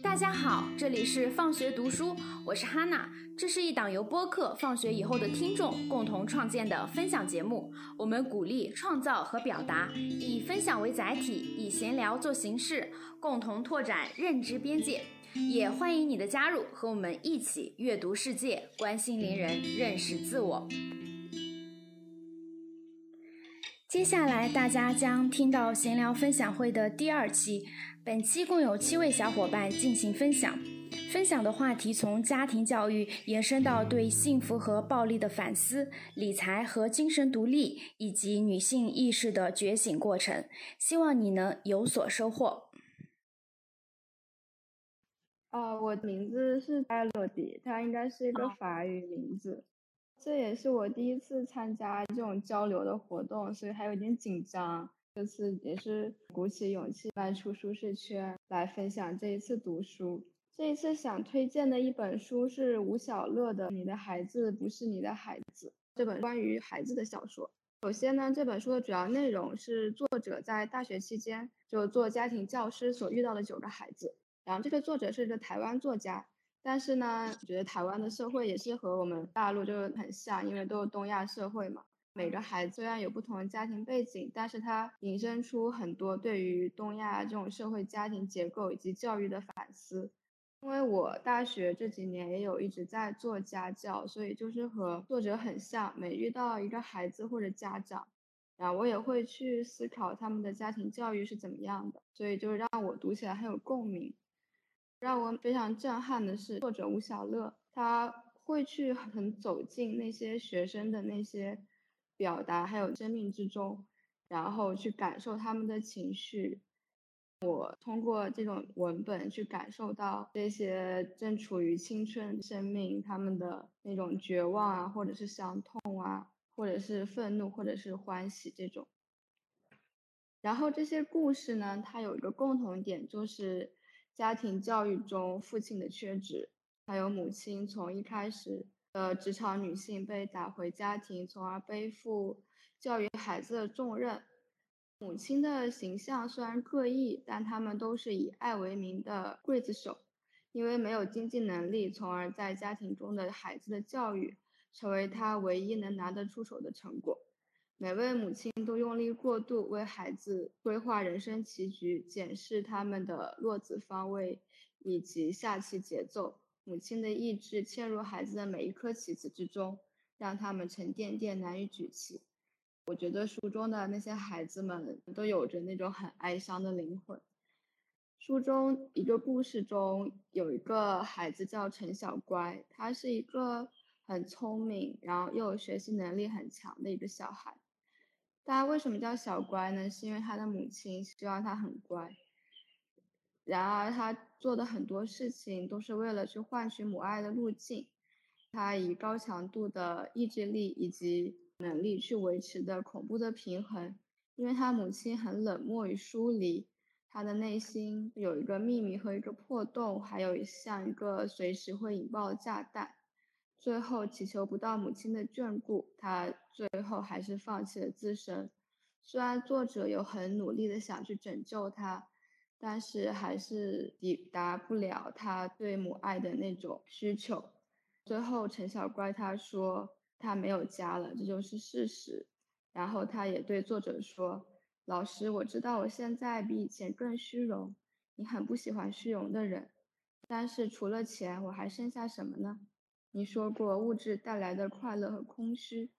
大家好，这里是放学读书，我是哈娜。这是一档由播客放学以后的听众共同创建的分享节目。我们鼓励创造和表达，以分享为载体，以闲聊做形式，共同拓展认知边界。也欢迎你的加入，和我们一起阅读世界，关心邻人，认识自我。接下来大家将听到闲聊分享会的第二期。本期共有七位小伙伴进行分享，分享的话题从家庭教育延伸到对幸福和暴力的反思、理财和精神独立，以及女性意识的觉醒过程。希望你能有所收获。哦，我的名字是艾洛迪，它应该是一个法语名字。这也是我第一次参加这种交流的活动，所以还有点紧张。这次也是鼓起勇气迈出舒适圈来分享这一次读书。这一次想推荐的一本书是吴小乐的《你的孩子不是你的孩子》这本关于孩子的小说。首先呢，这本书的主要内容是作者在大学期间就做家庭教师所遇到的九个孩子。然后这个作者是一个台湾作家，但是呢，我觉得台湾的社会也是和我们大陆就很像，因为都是东亚社会嘛。每个孩子虽然有不同的家庭背景，但是他引申出很多对于东亚这种社会家庭结构以及教育的反思。因为我大学这几年也有一直在做家教，所以就是和作者很像。每遇到一个孩子或者家长，然后我也会去思考他们的家庭教育是怎么样的，所以就让我读起来很有共鸣。让我非常震撼的是，作者吴小乐他会去很走进那些学生的那些。表达还有生命之中，然后去感受他们的情绪。我通过这种文本去感受到这些正处于青春生命他们的那种绝望啊，或者是伤痛啊，或者是愤怒，或者是欢喜这种。然后这些故事呢，它有一个共同点，就是家庭教育中父亲的缺职，还有母亲从一开始。的职场女性被打回家庭，从而背负教育孩子的重任。母亲的形象虽然各异，但她们都是以爱为名的刽子手，因为没有经济能力，从而在家庭中的孩子的教育成为她唯一能拿得出手的成果。每位母亲都用力过度，为孩子规划人生棋局，检视他们的落子方位以及下棋节奏。母亲的意志嵌入孩子的每一颗棋子之中，让他们沉甸甸难以举起。我觉得书中的那些孩子们都有着那种很哀伤的灵魂。书中一个故事中有一个孩子叫陈小乖，他是一个很聪明，然后又有学习能力很强的一个小孩。大家为什么叫小乖呢？是因为他的母亲希望他很乖。然而，他做的很多事情都是为了去换取母爱的路径。他以高强度的意志力以及能力去维持的恐怖的平衡，因为他母亲很冷漠与疏离，他的内心有一个秘密和一个破洞，还有像一个随时会引爆的炸弹。最后，祈求不到母亲的眷顾，他最后还是放弃了自身。虽然作者有很努力的想去拯救他。但是还是抵达不了他对母爱的那种需求。最后，陈小乖他说他没有家了，这就是事实。然后他也对作者说：“老师，我知道我现在比以前更虚荣，你很不喜欢虚荣的人。但是除了钱，我还剩下什么呢？你说过物质带来的快乐和空虚，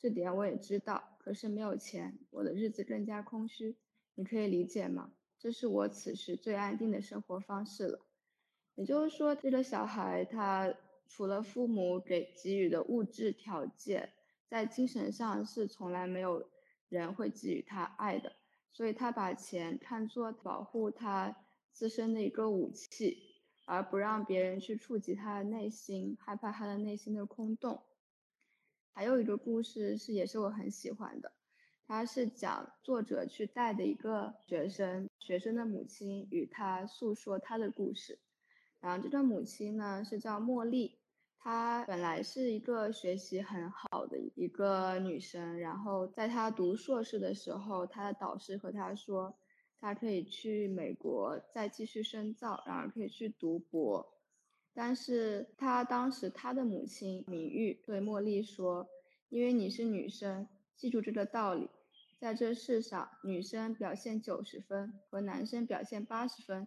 这点我也知道。可是没有钱，我的日子更加空虚。你可以理解吗？”这是我此时最安定的生活方式了。也就是说，这个小孩他除了父母给给予的物质条件，在精神上是从来没有人会给予他爱的。所以他把钱看作保护他自身的一个武器，而不让别人去触及他的内心，害怕他的内心的空洞。还有一个故事是，也是我很喜欢的。他是讲作者去带的一个学生，学生的母亲与他诉说他的故事。然后这个母亲呢是叫茉莉，她本来是一个学习很好的一个女生，然后在她读硕士的时候，她的导师和她说，她可以去美国再继续深造，然后可以去读博。但是她当时她的母亲敏玉对茉莉说：“因为你是女生，记住这个道理。”在这世上，女生表现九十分和男生表现八十分，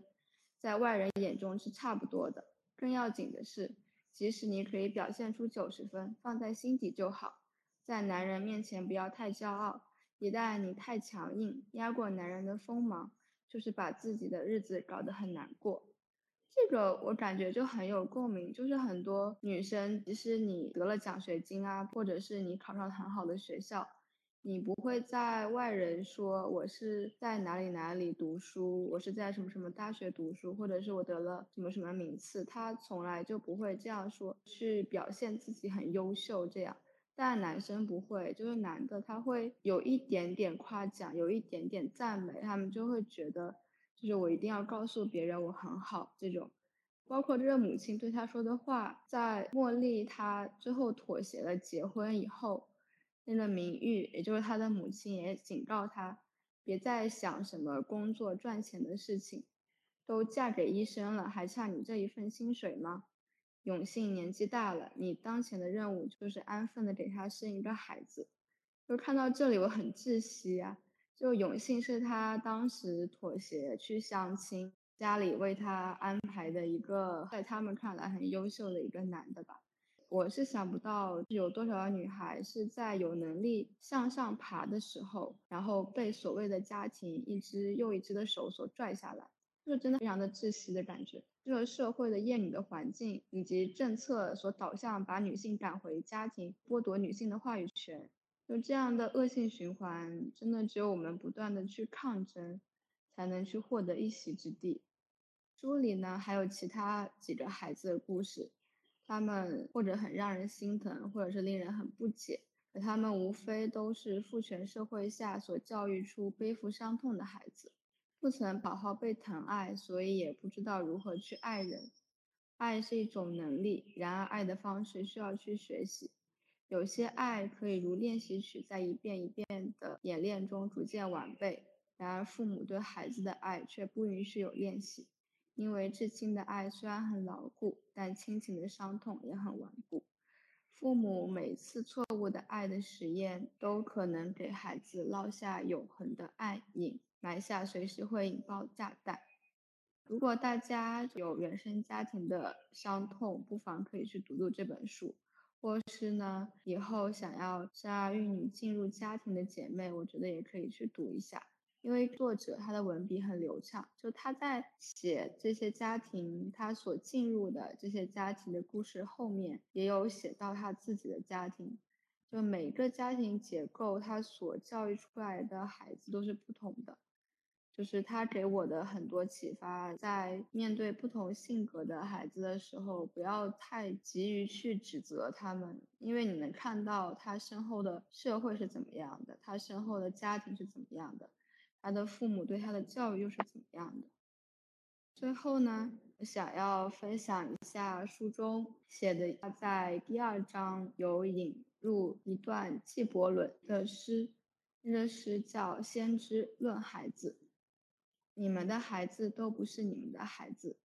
在外人眼中是差不多的。更要紧的是，即使你可以表现出九十分，放在心底就好。在男人面前不要太骄傲，一旦你太强硬，压过男人的锋芒，就是把自己的日子搞得很难过。这个我感觉就很有共鸣，就是很多女生，即使你得了奖学金啊，或者是你考上很好的学校。你不会在外人说我是在哪里哪里读书，我是在什么什么大学读书，或者是我得了什么什么名次，他从来就不会这样说，去表现自己很优秀这样。但男生不会，就是男的他会有一点点夸奖，有一点点赞美，他们就会觉得，就是我一定要告诉别人我很好这种。包括这个母亲对他说的话，在茉莉她最后妥协了结婚以后。那个名誉，也就是他的母亲，也警告他，别再想什么工作赚钱的事情，都嫁给医生了，还差你这一份薪水吗？永信年纪大了，你当前的任务就是安分的给他生一个孩子。就看到这里，我很窒息啊！就永信是他当时妥协去相亲，家里为他安排的一个，在他们看来很优秀的一个男的吧。我是想不到有多少女孩是在有能力向上爬的时候，然后被所谓的家庭一只又一只的手所拽下来，就真的非常的窒息的感觉。这个社会的厌女的环境以及政策所导向，把女性赶回家庭，剥夺女性的话语权，就这样的恶性循环，真的只有我们不断的去抗争，才能去获得一席之地。书里呢还有其他几个孩子的故事。他们或者很让人心疼，或者是令人很不解，可他们无非都是父权社会下所教育出背负伤痛的孩子，不曾好好被疼爱，所以也不知道如何去爱人。爱是一种能力，然而爱的方式需要去学习。有些爱可以如练习曲，在一遍一遍的演练中逐渐完备，然而父母对孩子的爱却不允许有练习。因为至亲的爱虽然很牢固，但亲情的伤痛也很顽固。父母每次错误的爱的实验，都可能给孩子烙下永恒的暗影，埋下随时会引爆炸弹。如果大家有原生家庭的伤痛，不妨可以去读读这本书，或是呢，以后想要生儿育女、进入家庭的姐妹，我觉得也可以去读一下。因为作者他的文笔很流畅，就他在写这些家庭，他所进入的这些家庭的故事后面，也有写到他自己的家庭。就每个家庭结构，他所教育出来的孩子都是不同的。就是他给我的很多启发，在面对不同性格的孩子的时候，不要太急于去指责他们，因为你能看到他身后的社会是怎么样的，他身后的家庭是怎么样的。他的父母对他的教育又是怎么样的？最后呢，想要分享一下书中写的，他在第二章有引入一段纪伯伦的诗，那个诗叫《先知论孩子》。你们的孩子都不是你们的孩子，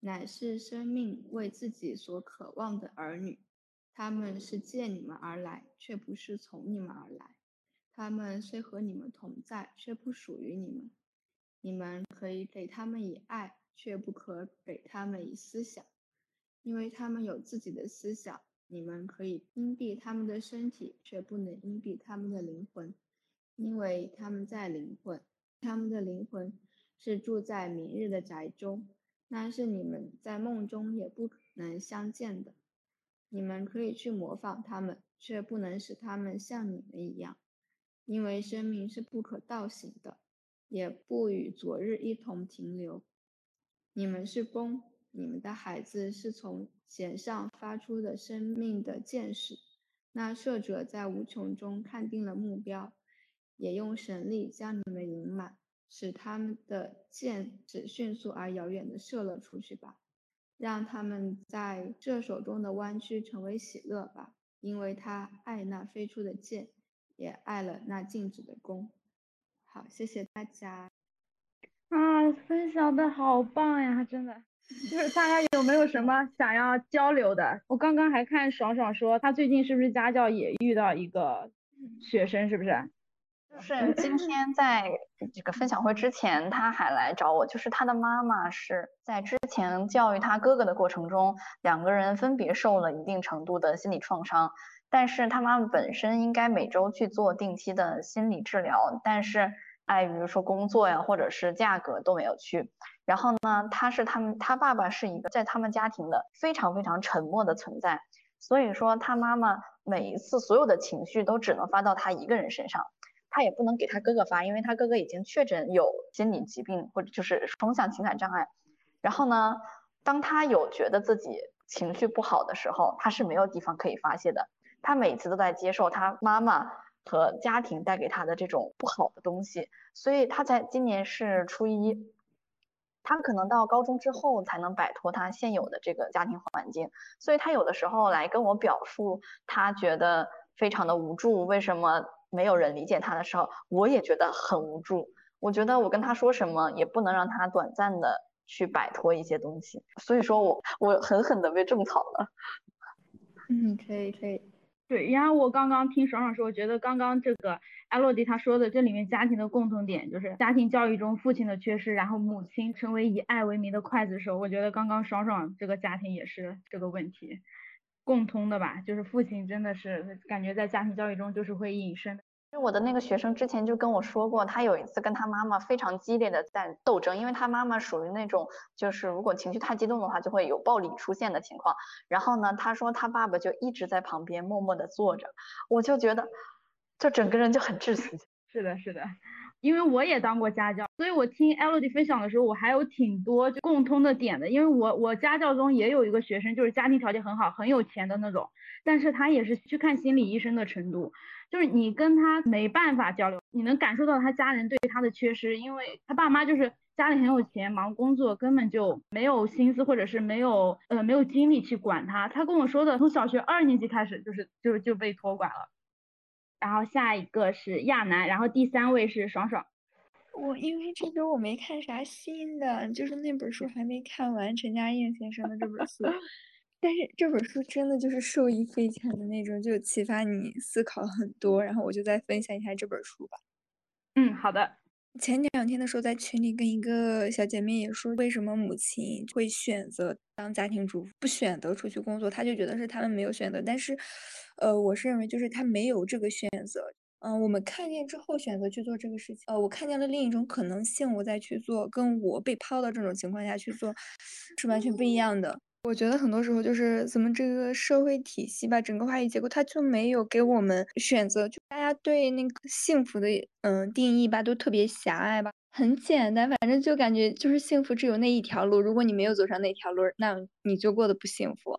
乃是生命为自己所渴望的儿女。他们是借你们而来，却不是从你们而来。他们虽和你们同在，却不属于你们。你们可以给他们以爱，却不可给他们以思想，因为他们有自己的思想。你们可以荫蔽他们的身体，却不能荫蔽他们的灵魂，因为他们在灵魂，他们的灵魂是住在明日的宅中，那是你们在梦中也不可能相见的。你们可以去模仿他们，却不能使他们像你们一样。因为生命是不可倒行的，也不与昨日一同停留。你们是弓，你们的孩子是从弦上发出的生命的箭矢。那射者在无穷中看定了目标，也用神力将你们引满，使他们的箭只迅速而遥远的射了出去吧。让他们在射手中的弯曲成为喜乐吧，因为他爱那飞出的箭，也爱了那静止的弓。好，谢谢大家。啊，分享的好棒呀，真的。就是大家有没有什么想要交流的？我刚刚还看爽爽说，他最近是不是家教也遇到一个学生，是不是？就是今天在这个分享会之前，他还来找我。就是他的妈妈是在之前教育他哥哥的过程中，两个人分别受了一定程度的心理创伤。但是他妈妈本身应该每周去做定期的心理治疗，但是碍于说工作呀，或者是价格都没有去。然后呢，他是他们他爸爸是一个在他们家庭的非常非常沉默的存在，所以说他妈妈每一次所有的情绪都只能发到他一个人身上。他也不能给他哥哥发，因为他哥哥已经确诊有心理疾病或者就是双向情感障碍。然后呢，当他有觉得自己情绪不好的时候，他是没有地方可以发泄的。他每次都在接受他妈妈和家庭带给他的这种不好的东西。所以他在今年是初一，他可能到高中之后才能摆脱他现有的这个家庭环境。所以他有的时候来跟我表述，他觉得非常的无助，为什么？没有人理解他的时候，我也觉得很无助。我觉得我跟他说什么也不能让他短暂的去摆脱一些东西，所以说我我狠狠的被种草了。嗯，可以可以。对，然后我刚刚听爽爽说，我觉得刚刚这个艾洛迪他说的这里面家庭的共同点就是家庭教育中父亲的缺失，然后母亲成为以爱为名的刽子手。我觉得刚刚爽爽这个家庭也是这个问题。共通的吧，就是父亲真的是感觉在家庭教育中就是会隐身。就我的那个学生之前就跟我说过，他有一次跟他妈妈非常激烈的在斗争，因为他妈妈属于那种就是如果情绪太激动的话就会有暴力出现的情况。然后呢，他说他爸爸就一直在旁边默默的坐着，我就觉得就整个人就很窒息。是的，是的。因为我也当过家教，所以我听 Elodie 分享的时候，我还有挺多共通的点的。因为我我家教中也有一个学生，就是家庭条件很好，很有钱的那种，但是他也是去看心理医生的程度，就是你跟他没办法交流，你能感受到他家人对他的缺失，因为他爸妈就是家里很有钱，忙工作，根本就没有心思或者是没有呃没有精力去管他。他跟我说的，从小学二年级开始就是就就被托管了。然后下一个是亚楠，然后第三位是爽爽。我因为这周我没看啥新的，就是那本书还没看完，陈嘉映先生的这本书。但是这本书真的就是受益匪浅的那种，就启发你思考很多。然后我就再分享一下这本书吧。嗯，好的。前两天的时候在群里跟一个小姐妹也说，为什么母亲会选择当家庭主妇，不选择出去工作？她就觉得是他们没有选择。但是，呃，我是认为就是她没有这个选择。嗯，我们看见之后选择去做这个事情。呃，我看见了另一种可能性，我再去做，跟我被抛的这种情况下去做，是完全不一样的。我觉得很多时候就是咱们这个社会体系吧，整个话语结构它就没有给我们选择，就大家对那个幸福的嗯定义吧都特别狭隘吧，很简单，反正就感觉就是幸福只有那一条路，如果你没有走上那条路，那你就过得不幸福。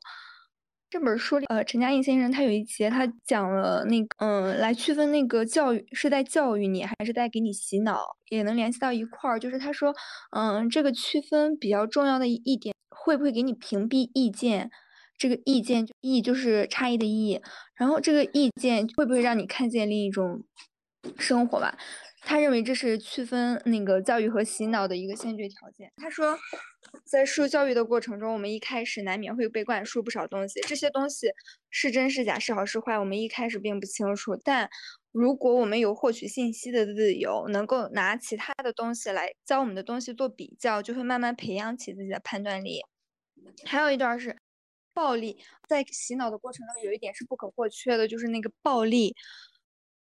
这本书里，呃，陈嘉映先生他有一节他讲了那个嗯，来区分那个教育是在教育你还是在给你洗脑，也能联系到一块儿，就是他说嗯，这个区分比较重要的一点。会不会给你屏蔽意见？这个意见意就是差异的意，然后这个意见会不会让你看见另一种生活吧？他认为这是区分那个教育和洗脑的一个先决条件。他说，在受教育的过程中，我们一开始难免会被灌输不少东西，这些东西是真是假，是好是坏，我们一开始并不清楚。但如果我们有获取信息的自由，能够拿其他的东西来教我们的东西做比较，就会慢慢培养起自己的判断力。还有一段是暴力，在洗脑的过程中，有一点是不可或缺的，就是那个暴力。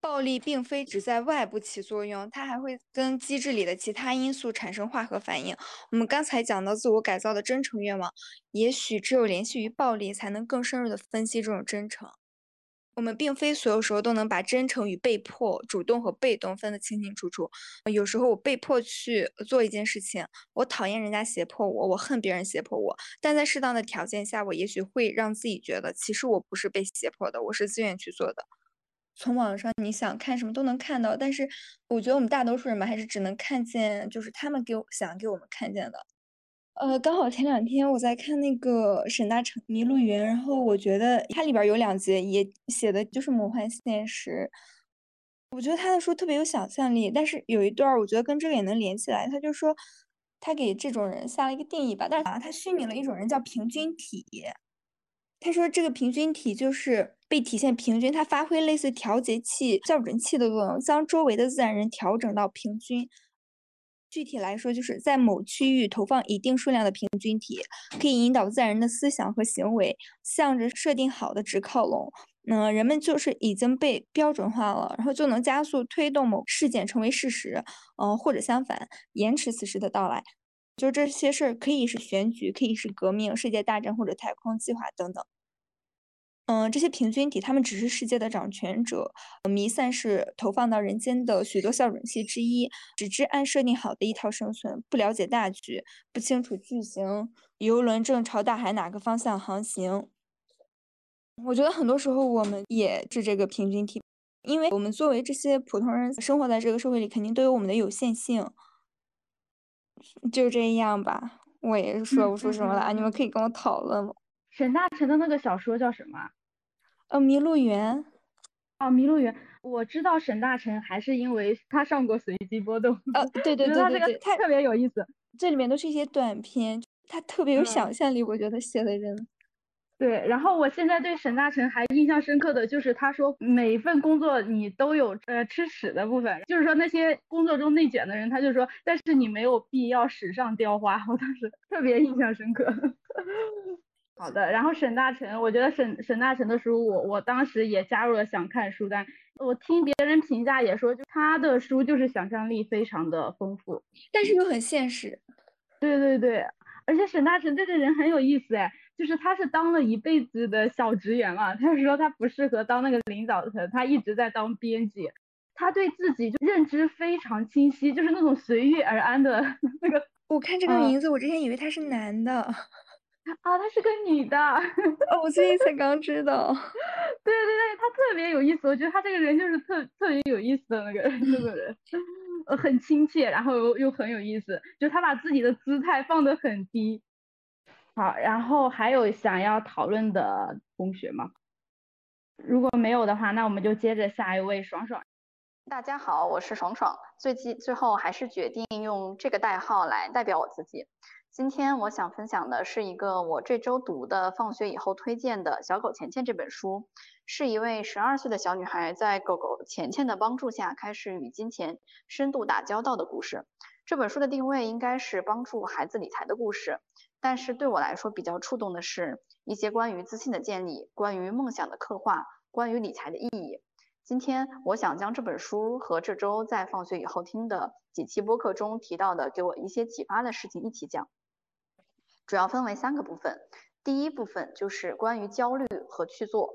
暴力并非只在外部起作用，它还会跟机制里的其他因素产生化合反应。我们刚才讲到自我改造的真诚愿望，也许只有联系于暴力，才能更深入的分析这种真诚。我们并非所有时候都能把真诚与被迫、主动和被动分得清清楚楚。有时候我被迫去做一件事情，我讨厌人家胁迫我，我恨别人胁迫我。但在适当的条件下，我也许会让自己觉得，其实我不是被胁迫的，我是自愿去做的。从网上你想看什么都能看到，但是我觉得我们大多数人吧，还是只能看见就是他们给想给我们看见的。呃，刚好前两天我在看那个沈大成《迷路园》，然后我觉得它里边有两节也写的就是魔幻现实。我觉得他的书特别有想象力，但是有一段我觉得跟这个也能连起来。他就说他给这种人下了一个定义吧，但是啊，他虚拟了一种人叫平均体。他说这个平均体就是被体现平均，它发挥类似调节器、校准器的作用，将周围的自然人调整到平均。具体来说，就是在某区域投放一定数量的平均体，可以引导自然人的思想和行为向着设定好的值靠拢。嗯，人们就是已经被标准化了，然后就能加速推动某事件成为事实。嗯，或者相反，延迟此时的到来。就这些事儿可以是选举，可以是革命、世界大战或者太空计划等等。嗯，这些平均体他们只是世界的掌权者，弥散是投放到人间的许多校准器之一，只知按设定好的一套生存，不了解大局，不清楚巨型游轮正朝大海哪个方向航行。我觉得很多时候我们也是这个平均体，因为我们作为这些普通人生活在这个社会里，肯定都有我们的有限性。就这样吧，我也是说不出什么来，你们可以跟我讨论吗？沈大成的那个小说叫什么？呃，《麋鹿园》。哦，《麋鹿园》，我知道沈大成还是因为他上过随机波动。呃，对 对对对对，他特别有意思。这里面都是一些短篇，他特别有想象力，我觉得写的人。对，然后我现在对沈大成还印象深刻的就是他说每一份工作你都有呃吃屎的部分，就是说那些工作中内卷的人，他就说，但是你没有必要史上雕花，我当时特别印象深刻。好的，然后沈大成，我觉得沈沈大成的书，我我当时也加入了想看书单，我听别人评价也说，就他的书就是想象力非常的丰富，但是又很现实。对对对，而且沈大成这个人很有意思哎。就是他是当了一辈子的小职员嘛，他说他不适合当那个领导层，他一直在当编辑，他对自己就认知非常清晰，就是那种随遇而安的 那个。我看这个名字，我之前以为他是男的，啊，他是个女的，哦，我最近才刚知道。对对对，他特别有意思，我觉得他这个人就是特特别有意思的那个那个人，呃，很亲切，然后又又很有意思，就他把自己的姿态放得很低。好，然后还有想要讨论的同学吗？如果没有的话，那我们就接着下一位爽爽。大家好，我是爽爽。最近最后还是决定用这个代号来代表我自己。今天我想分享的是一个我这周读的放学以后推荐的《小狗钱钱》这本书，是一位十二岁的小女孩在狗狗钱钱的帮助下开始与金钱深度打交道的故事。这本书的定位应该是帮助孩子理财的故事。但是对我来说比较触动的是一些关于自信的建立、关于梦想的刻画、关于理财的意义。今天我想将这本书和这周在放学以后听的几期播客中提到的给我一些启发的事情一起讲，主要分为三个部分。第一部分就是关于焦虑和去做。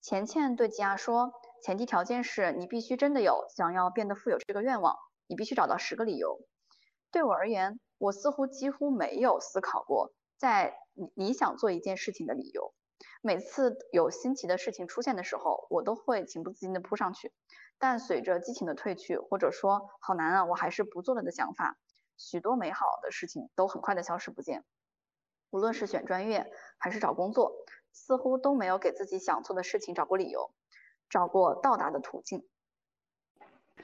钱钱对吉亚说，前提条件是你必须真的有想要变得富有这个愿望，你必须找到十个理由。对我而言。我似乎几乎没有思考过，在你你想做一件事情的理由。每次有新奇的事情出现的时候，我都会情不自禁地扑上去。但随着激情的褪去，或者说好难啊，我还是不做了的想法，许多美好的事情都很快的消失不见。无论是选专业还是找工作，似乎都没有给自己想做的事情找过理由，找过到达的途径。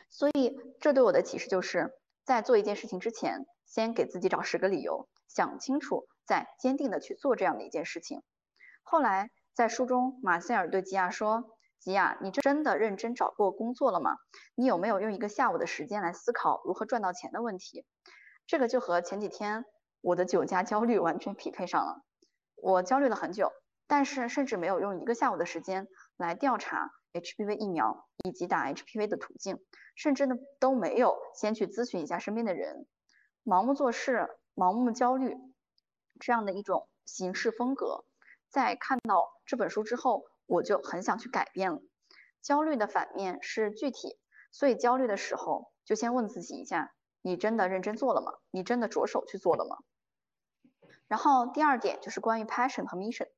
所以，这对我的启示就是在做一件事情之前。先给自己找十个理由，想清楚，再坚定的去做这样的一件事情。后来在书中，马塞尔对吉亚说：“吉亚，你真的认真找过工作了吗？你有没有用一个下午的时间来思考如何赚到钱的问题？”这个就和前几天我的酒驾焦虑完全匹配上了。我焦虑了很久，但是甚至没有用一个下午的时间来调查 HPV 疫苗以及打 HPV 的途径，甚至呢都没有先去咨询一下身边的人。盲目做事、盲目焦虑这样的一种行事风格，在看到这本书之后，我就很想去改变了。焦虑的反面是具体，所以焦虑的时候，就先问自己一下：你真的认真做了吗？你真的着手去做了吗？然后第二点就是关于 passion 和 mission，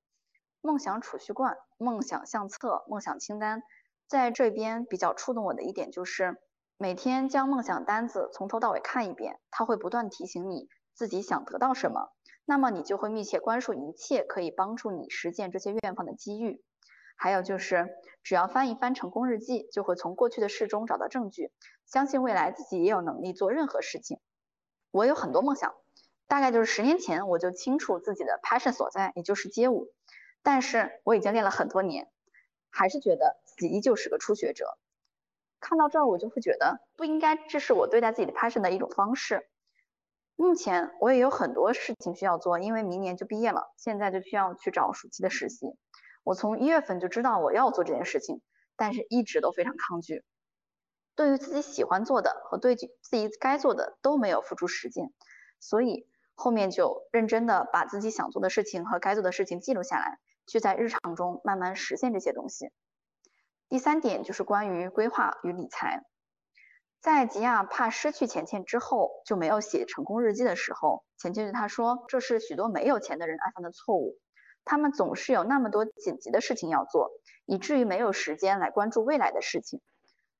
梦想储蓄罐、梦想相册、梦想清单，在这边比较触动我的一点就是。每天将梦想单子从头到尾看一遍，它会不断提醒你自己想得到什么，那么你就会密切关注一切可以帮助你实现这些愿望的机遇。还有就是，只要翻一翻成功日记，就会从过去的事中找到证据，相信未来自己也有能力做任何事情。我有很多梦想，大概就是十年前我就清楚自己的 passion 所在，也就是街舞。但是我已经练了很多年，还是觉得自己依旧是个初学者。看到这儿，我就会觉得不应该，这是我对待自己的 passion 的一种方式。目前我也有很多事情需要做，因为明年就毕业了，现在就需要去找暑期的实习。我从一月份就知道我要做这件事情，但是一直都非常抗拒。对于自己喜欢做的和对自己该做的都没有付出实践，所以后面就认真的把自己想做的事情和该做的事情记录下来，去在日常中慢慢实现这些东西。第三点就是关于规划与理财。在吉亚怕失去钱钱之后就没有写成功日记的时候，钱钱对他说：“这是许多没有钱的人爱犯的错误。”他们总是有那么多紧急的事情要做，以至于没有时间来关注未来的事情。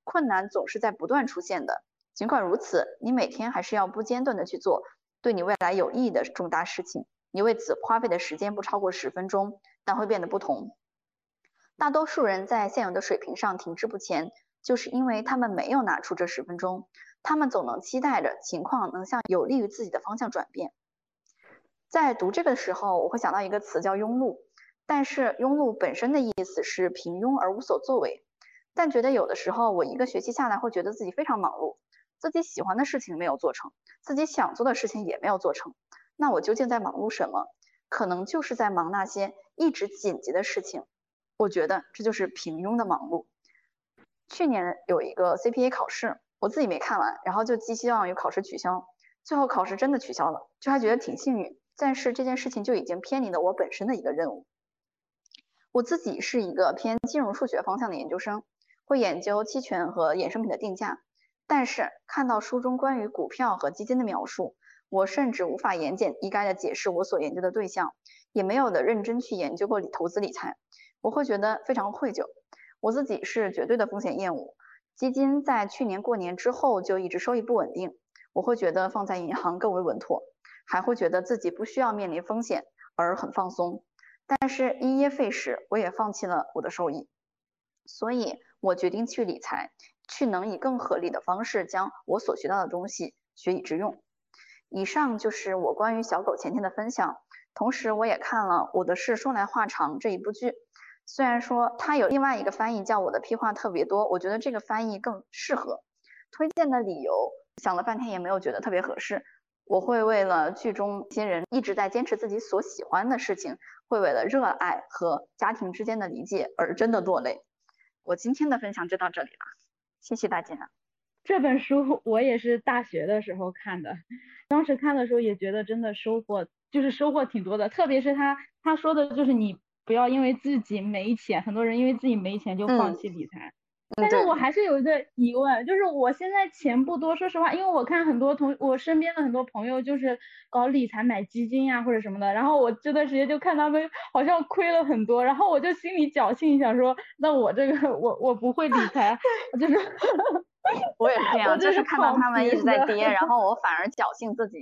困难总是在不断出现的。尽管如此，你每天还是要不间断的去做对你未来有意义的重大事情。你为此花费的时间不超过十分钟，但会变得不同。大多数人在现有的水平上停滞不前，就是因为他们没有拿出这十分钟。他们总能期待着情况能向有利于自己的方向转变。在读这个的时候，我会想到一个词叫庸碌，但是庸碌本身的意思是平庸而无所作为。但觉得有的时候，我一个学期下来会觉得自己非常忙碌，自己喜欢的事情没有做成，自己想做的事情也没有做成。那我究竟在忙碌什么？可能就是在忙那些一直紧急的事情。我觉得这就是平庸的忙碌。去年有一个 CPA 考试，我自己没看完，然后就寄希望于考试取消，最后考试真的取消了，就还觉得挺幸运。但是这件事情就已经偏离了我本身的一个任务。我自己是一个偏金融数学方向的研究生，会研究期权和衍生品的定价。但是看到书中关于股票和基金的描述，我甚至无法言简意赅的解释我所研究的对象，也没有的认真去研究过投资理财。我会觉得非常愧疚。我自己是绝对的风险厌恶，基金在去年过年之后就一直收益不稳定，我会觉得放在银行更为稳妥。还会觉得自己不需要面临风险而很放松，但是因噎废食，我也放弃了我的收益，所以我决定去理财，去能以更合理的方式将我所学到的东西学以致用。以上就是我关于小狗钱钱的分享，同时我也看了《我的事说来话长》这一部剧，虽然说它有另外一个翻译叫我的屁话特别多，我觉得这个翻译更适合。推荐的理由想了半天也没有觉得特别合适。我会为了剧中一些人一直在坚持自己所喜欢的事情，会为了热爱和家庭之间的理解而真的落泪。我今天的分享就到这里了，谢谢大家。这本书我也是大学的时候看的，当时看的时候也觉得真的收获就是收获挺多的，特别是他他说的就是你不要因为自己没钱，很多人因为自己没钱就放弃理财。但是我还是有一个疑问，就是我现在钱不多，说实话，因为我看很多同我身边的很多朋友就是搞理财买基金呀或者什么的，然后我这段时间就看他们好像亏了很多，然后我就心里侥幸想说，那我这个我我不会理财，就是，我也是这样，就是看到他们一直在跌，然后我反而侥幸自己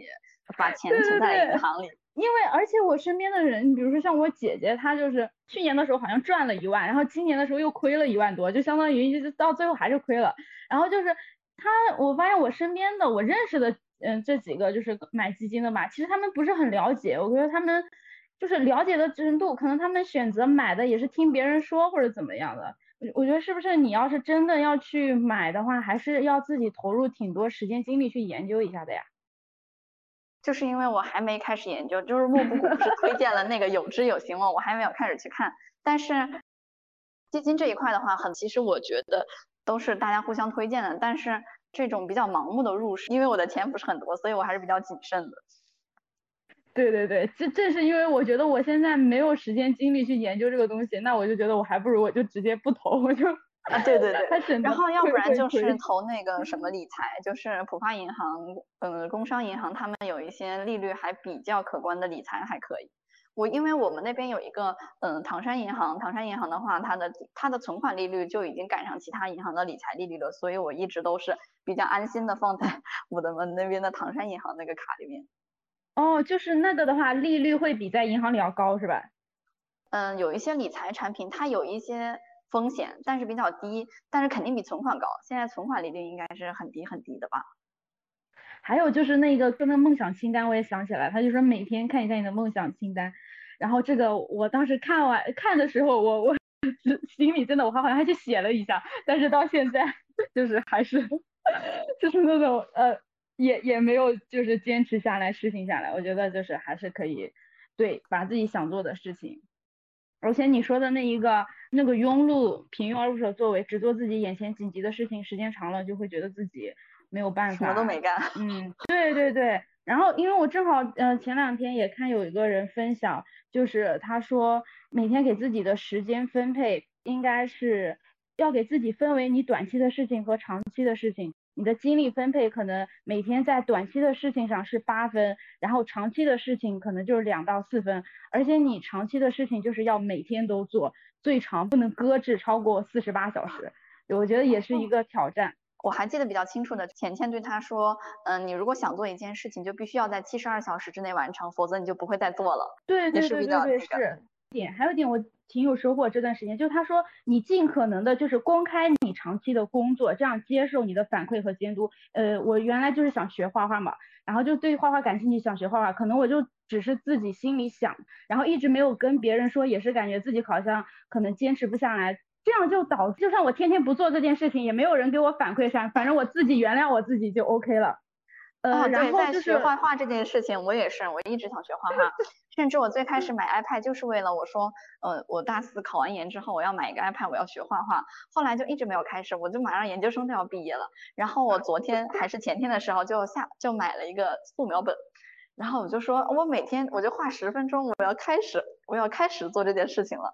把钱存在银行里。因为而且我身边的人，比如说像我姐姐，她就是去年的时候好像赚了一万，然后今年的时候又亏了一万多，就相当于就是到最后还是亏了。然后就是她，我发现我身边的我认识的，嗯，这几个就是买基金的吧，其实他们不是很了解。我觉得他们就是了解的程度，可能他们选择买的也是听别人说或者怎么样的。我我觉得是不是你要是真的要去买的话，还是要自己投入挺多时间精力去研究一下的呀。就是因为我还没开始研究，就是木布谷 不是推荐了那个有知有行吗？我还没有开始去看。但是基金这一块的话，很其实我觉得都是大家互相推荐的。但是这种比较盲目的入市，因为我的钱不是很多，所以我还是比较谨慎的。对对对，这正是因为我觉得我现在没有时间精力去研究这个东西，那我就觉得我还不如我就直接不投，我就。啊，对对对，然后要不然就是投那个什么 理财，就是浦发银行、嗯，工商银行，他们有一些利率还比较可观的理财还可以。我因为我们那边有一个嗯唐山银行，唐山银行的话，它的它的存款利率就已经赶上其他银行的理财利率了，所以我一直都是比较安心的放在 我的们那边的唐山银行那个卡里面。哦，就是那个的话，利率会比在银行里要高，是吧？嗯，有一些理财产品它有一些风险，但是比较低，但是肯定比存款高。现在存款利率应该是很低很低的吧？还有就是那个跟那梦想清单，我也想起来，他就说每天看一下你的梦想清单。然后这个我当时看完看的时候，我我 心里真的我还好像还去写了一下，但是到现在就是还是就是那种呃。也也没有就是坚持下来实行下来，我觉得就是还是可以，对，把自己想做的事情，而且你说的那一个那个庸碌平庸而无所作为，只做自己眼前紧急的事情，时间长了就会觉得自己没有办法，什么都没干。嗯，对对对。然后因为我正好呃前两天也看有一个人分享，就是他说每天给自己的时间分配应该是要给自己分为你短期的事情和长期的事情。你的精力分配可能每天在短期的事情上是八分，然后长期的事情可能就是两到四分，而且你长期的事情就是要每天都做，最长不能搁置超过四十八小时，我觉得也是一个挑战。我还记得比较清楚的，浅浅对他说，嗯，你如果想做一件事情，就必须要在七十二小时之内完成，否则你就不会再做了。对对对对对，是。点还有一点我挺有收获，这段时间就他说你尽可能的就是公开你长期的工作，这样接受你的反馈和监督。呃，我原来就是想学画画嘛，然后就对画画感兴趣，想学画画，可能我就只是自己心里想，然后一直没有跟别人说，也是感觉自己好像可能坚持不下来，这样就导致就算我天天不做这件事情，也没有人给我反馈啥，反正我自己原谅我自己就 OK 了。呃，对，在学画画这件事情，我也是，我一直想学画画，甚至我最开始买 iPad 就是为了我说，呃，我大四考完研之后，我要买一个 iPad，我要学画画，后来就一直没有开始，我就马上研究生都要毕业了，然后我昨天还是前天的时候就下就买了一个素描本，然后我就说我每天我就画十分钟，我要开始我要开始做这件事情了。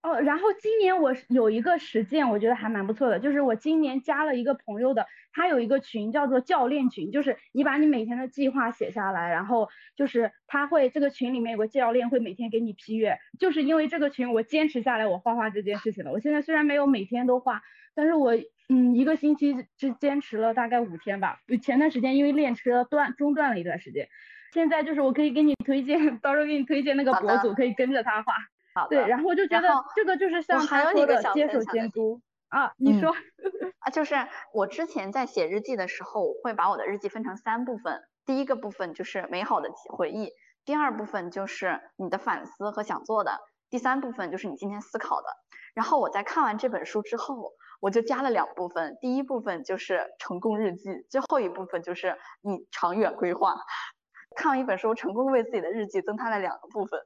哦，然后今年我有一个实践，我觉得还蛮不错的，就是我今年加了一个朋友的，他有一个群叫做教练群，就是你把你每天的计划写下来，然后就是他会这个群里面有个教练会每天给你批阅，就是因为这个群我坚持下来我画画这件事情了。我现在虽然没有每天都画，但是我嗯一个星期只坚持了大概五天吧。前段时间因为练车断中断了一段时间，现在就是我可以给你推荐，到时候给你推荐那个博主，可以跟着他画。对，然后我就觉得这个就是像他说的接受监督啊。你说啊，就是我之前在写日记的时候，会把我的日记分成三部分。第一个部分就是美好的回忆，第二部分就是你的反思和想做的，第三部分就是你今天思考的。然后我在看完这本书之后，我就加了两部分，第一部分就是成功日记，最后一部分就是你长远规划。看完一本书，成功为自己的日记增添了两个部分。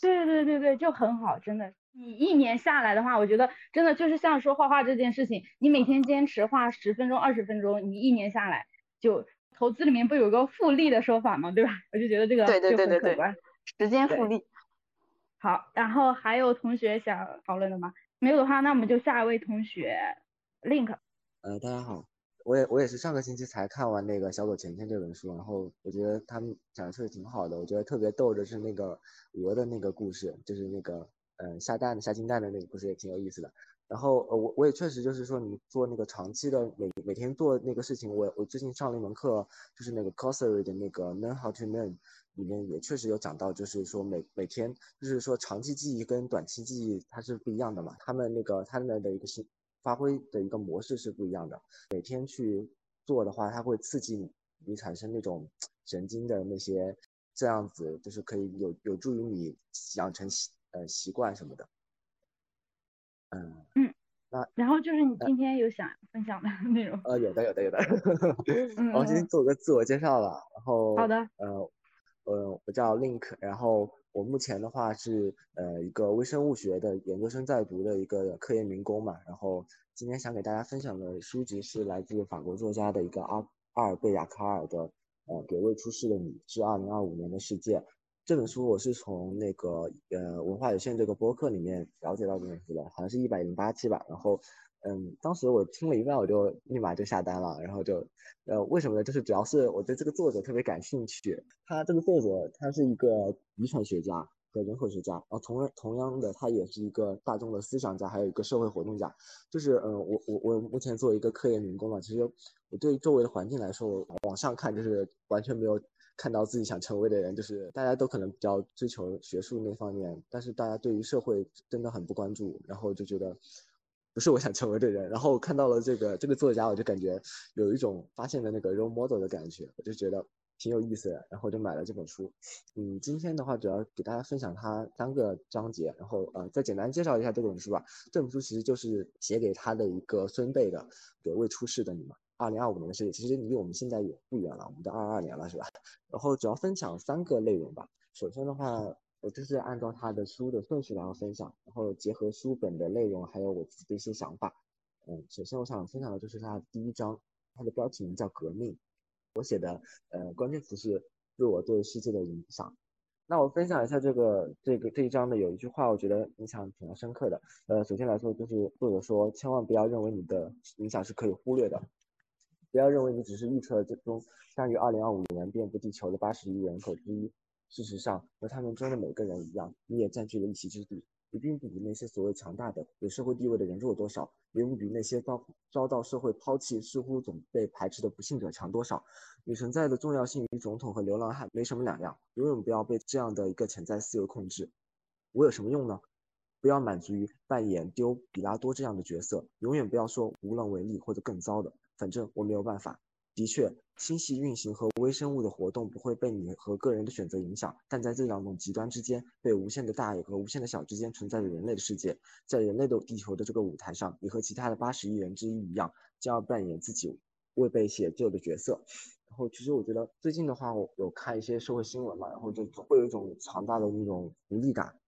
对对对对，就很好，真的。你一年下来的话，我觉得真的就是像说画画这件事情，你每天坚持画十分钟、二十分钟，你一年下来就投资里面不有个复利的说法吗？对吧？我就觉得这个对对对对对，时间复利。好，然后还有同学想讨论的吗？没有的话，那我们就下一位同学，Link。呃，大家好。我也我也是上个星期才看完那个《小狗钱钱》这本书，然后我觉得他们讲的确实挺好的。我觉得特别逗的是那个鹅的那个故事，就是那个嗯下蛋下金蛋的那个故事也挺有意思的。然后呃我我也确实就是说你做那个长期的每每天做那个事情，我我最近上了一门课，就是那个 c o s e r y 的那个 Learn How to Learn 里面也确实有讲到，就是说每每天就是说长期记忆跟短期记忆它是不一样的嘛，他们那个他们的一个是。发挥的一个模式是不一样的。每天去做的话，它会刺激你，你产生那种 神经的那些，这样子就是可以有有助于你养成习呃习惯什么的。嗯嗯，那然后就是你今天有想分享的 内容？呃，有的有的有的。我今天做个自我介绍了，然后好的，呃呃，我叫 Link，然后。我目前的话是呃一个微生物学的研究生在读的一个科研民工嘛，然后今天想给大家分享的书籍是来自法国作家的一个阿阿尔贝雅卡尔的呃给未出世的你至二零二五年的世界这本书我是从那个呃文化有限这个播客里面了解到这本书的，好像是一百零八期吧，然后。嗯，当时我听了一半，我就立马就下单了，然后就，呃，为什么呢？就是主要是我对这个作者特别感兴趣。他这个作者，他是一个遗传学家和人口学家，然后同同样的，他也是一个大众的思想家，还有一个社会活动家。就是，嗯，我我我目前作为一个科研民工嘛，其实我对周围的环境来说，我往上看就是完全没有看到自己想成为的人，就是大家都可能比较追求学术那方面，但是大家对于社会真的很不关注，然后就觉得不是我想成为的人。然后看到了这个这个作家，我就感觉有一种发现的那个 role model 的感觉，我就觉得挺有意思的，然后就买了这本书。嗯，今天的话主要给大家分享它三个章节，然后呃再简单介绍一下这本书吧。这本书其实就是写给他的一个孙辈的，给未出世的你嘛。二零二五年的世界，其实离我们现在也不远了，我们都二二年了，是吧？然后主要分享三个内容吧。首先的话，我就是按照他的书的顺序来分享，然后结合书本的内容，还有我自己的一些想法。嗯，首先我想分享的就是他的第一章，它的标题名叫革命。我写的呃关键词是自我对世界的影响。那我分享一下这个这个这一章的有一句话，我觉得影响挺深刻的。呃，首先来说就是作者说，千万不要认为你的影响是可以忽略的。不要认为你只是预测中将于二零二五年遍布地球的八十亿人口之一。事实上，和他们中的每个人一样，你也占据了一席之地。你并不比那些所谓强大的、有社会地位的人弱多少，也不比那些遭遭到社会抛弃、似乎总被排斥的不幸者强多少。你存在的重要性与总统和流浪汉没什么两样。永远不要被这样的一个潜在思维控制。我有什么用呢？不要满足于扮演丢比拉多这样的角色。永远不要说无能为力或者更糟的。反正我没有办法。的确，星系运行和微生物的活动不会被你和个人的选择影响，但在这两种极端之间，被无限的大和无限的小之间存在着人类的世界。在人类的地球的这个舞台上，你和其他的八十亿人之一一样，将要扮演自己未被写就的角色。然后，其实我觉得最近的话，我有看一些社会新闻嘛，然后就会有一种强大的那种无力感。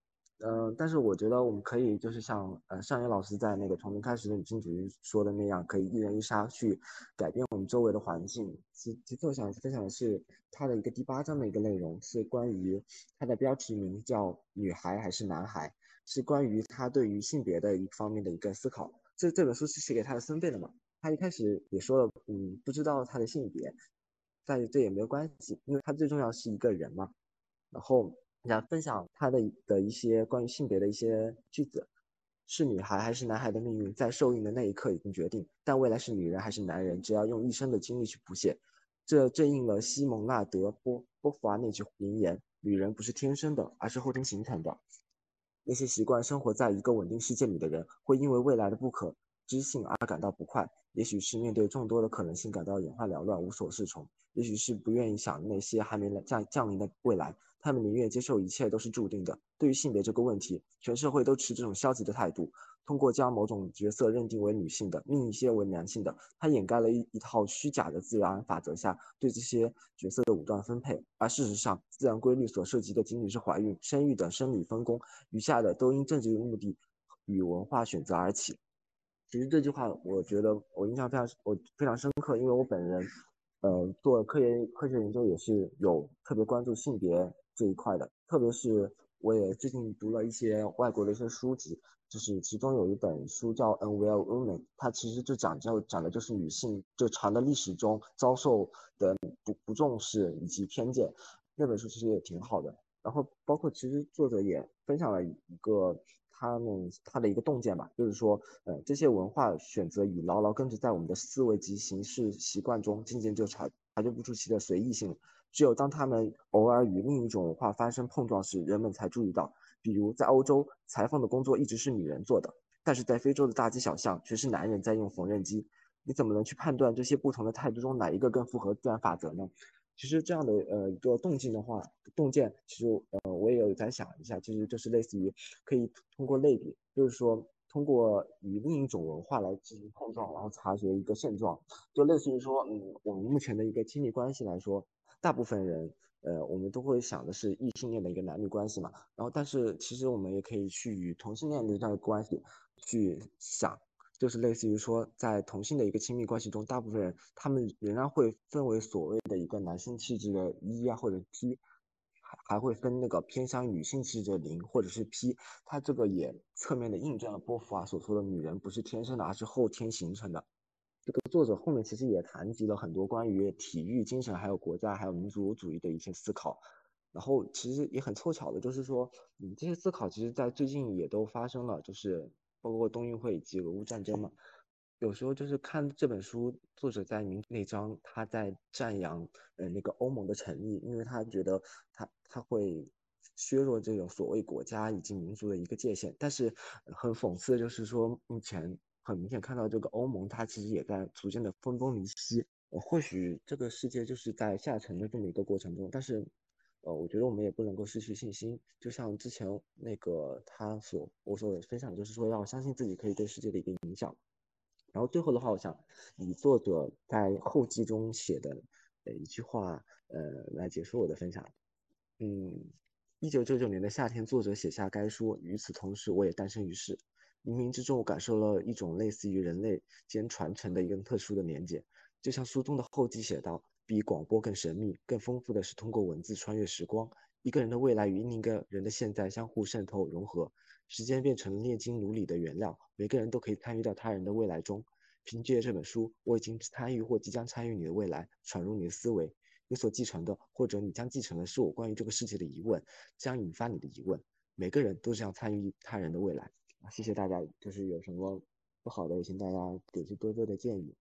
嗯，但是我觉得我们可以就是像呃上野老师在那个从零开始的女性主义说的那样，可以一人一杀去改变我们周围的环境。其其次我想分享的是他的一个第八章的一个内容，是关于他的标题名叫女孩还是男孩，是关于他对于性别的一方面的一个思考。这这本书是写给他的孙辈的嘛？他一开始也说了，嗯，不知道他的性别，但是这也没有关系，因为他最重要是一个人嘛。然后。想分享他的的一些关于性别的一些句子，是女孩还是男孩的命运，在受孕的那一刻已经决定，但未来是女人还是男人，只要用一生的精力去谱写。这正应了西蒙纳德波波伏娃那句名言：女人不是天生的，而是后天形成的。那些习惯生活在一个稳定世界里的人，会因为未来的不可知性而感到不快。也许是面对众多的可能性感到眼花缭乱、无所适从；也许是不愿意想那些还没来降降临的未来。他们宁愿接受一切都是注定的。对于性别这个问题，全社会都持这种消极的态度。通过将某种角色认定为女性的，另一些为男性的，它掩盖了一一套虚假的自然法则下对这些角色的武断分配。而事实上，自然规律所涉及的仅仅是怀孕、生育等生理分工，余下的都因政治目的与文化选择而起。其实这句话，我觉得我印象非常我非常深刻，因为我本人，呃，做科研科学研究也是有特别关注性别。这一块的，特别是我也最近读了一些外国的一些书籍，就是其中有一本书叫《Unwell Women》，它其实就讲就讲的就是女性就长的历史中遭受的不不重视以及偏见。那本书其实也挺好的。然后包括其实作者也分享了一个他们他的一个洞见吧，就是说，呃，这些文化选择已牢牢根植在我们的思维及行事习惯中，渐渐就察察觉不出其的随意性。只有当他们偶尔与另一种文化发生碰撞时，人们才注意到。比如，在欧洲，裁缝的工作一直是女人做的，但是在非洲的大街小巷却是男人在用缝纫机。你怎么能去判断这些不同的态度中哪一个更符合自然法则呢？其实这样的呃一个动静的话，洞见，其实呃我也有在想一下，其实就是类似于可以通过类比，就是说通过与另一种文化来进行碰撞，然后察觉一个现状，就类似于说，嗯，我们目前的一个亲密关系来说。大部分人，呃，我们都会想的是异性恋的一个男女关系嘛，然后，但是其实我们也可以去与同性恋的这样的关系去想，就是类似于说，在同性的一个亲密关系中，大部分人他们仍然会分为所谓的一个男性气质的一啊或者 T，还还会分那个偏向女性气质的零或者是 P，它这个也侧面的印证了波伏娃所说的女人不是天生的，而是后天形成的。这个作者后面其实也谈及了很多关于体育精神、还有国家、还有民族主义的一些思考，然后其实也很凑巧的，就是说，嗯，这些思考其实在最近也都发生了，就是包括冬运会以及俄乌战争嘛。有时候就是看这本书，作者在名那章他在赞扬呃那个欧盟的成立，因为他觉得他他会削弱这种所谓国家以及民族的一个界限。但是很讽刺的就是说，目前很明显看到这个欧盟它其实也在逐渐的分崩离析。或许这个世界就是在下沉的这么一个过程中，但是。呃，我觉得我们也不能够失去信心，就像之前那个他所我所分享，就是说要相信自己可以对世界的一个影响。然后最后的话，我想以作者在后记中写的呃一句话，呃来结束我的分享。嗯，一九九九年的夏天，作者写下该书，与此同时，我也诞生于世。冥冥之中，我感受了一种类似于人类间传承的一个特殊的连接，就像书中的后记写道。比广播更神秘、更丰富的是通过文字穿越时光，一个人的未来与另一个人的现在相互渗透融合，时间变成了炼金炉里的原料，每个人都可以参与到他人的未来中。凭借这本书，我已经参与或即将参与你的未来，闯入你的思维。你所继承的，或者你将继承的，是我关于这个世界的疑问，将引发你的疑问。每个人都是要参与他人的未来。谢谢大家，就是有什么不好的，也请大家给出多多的建议。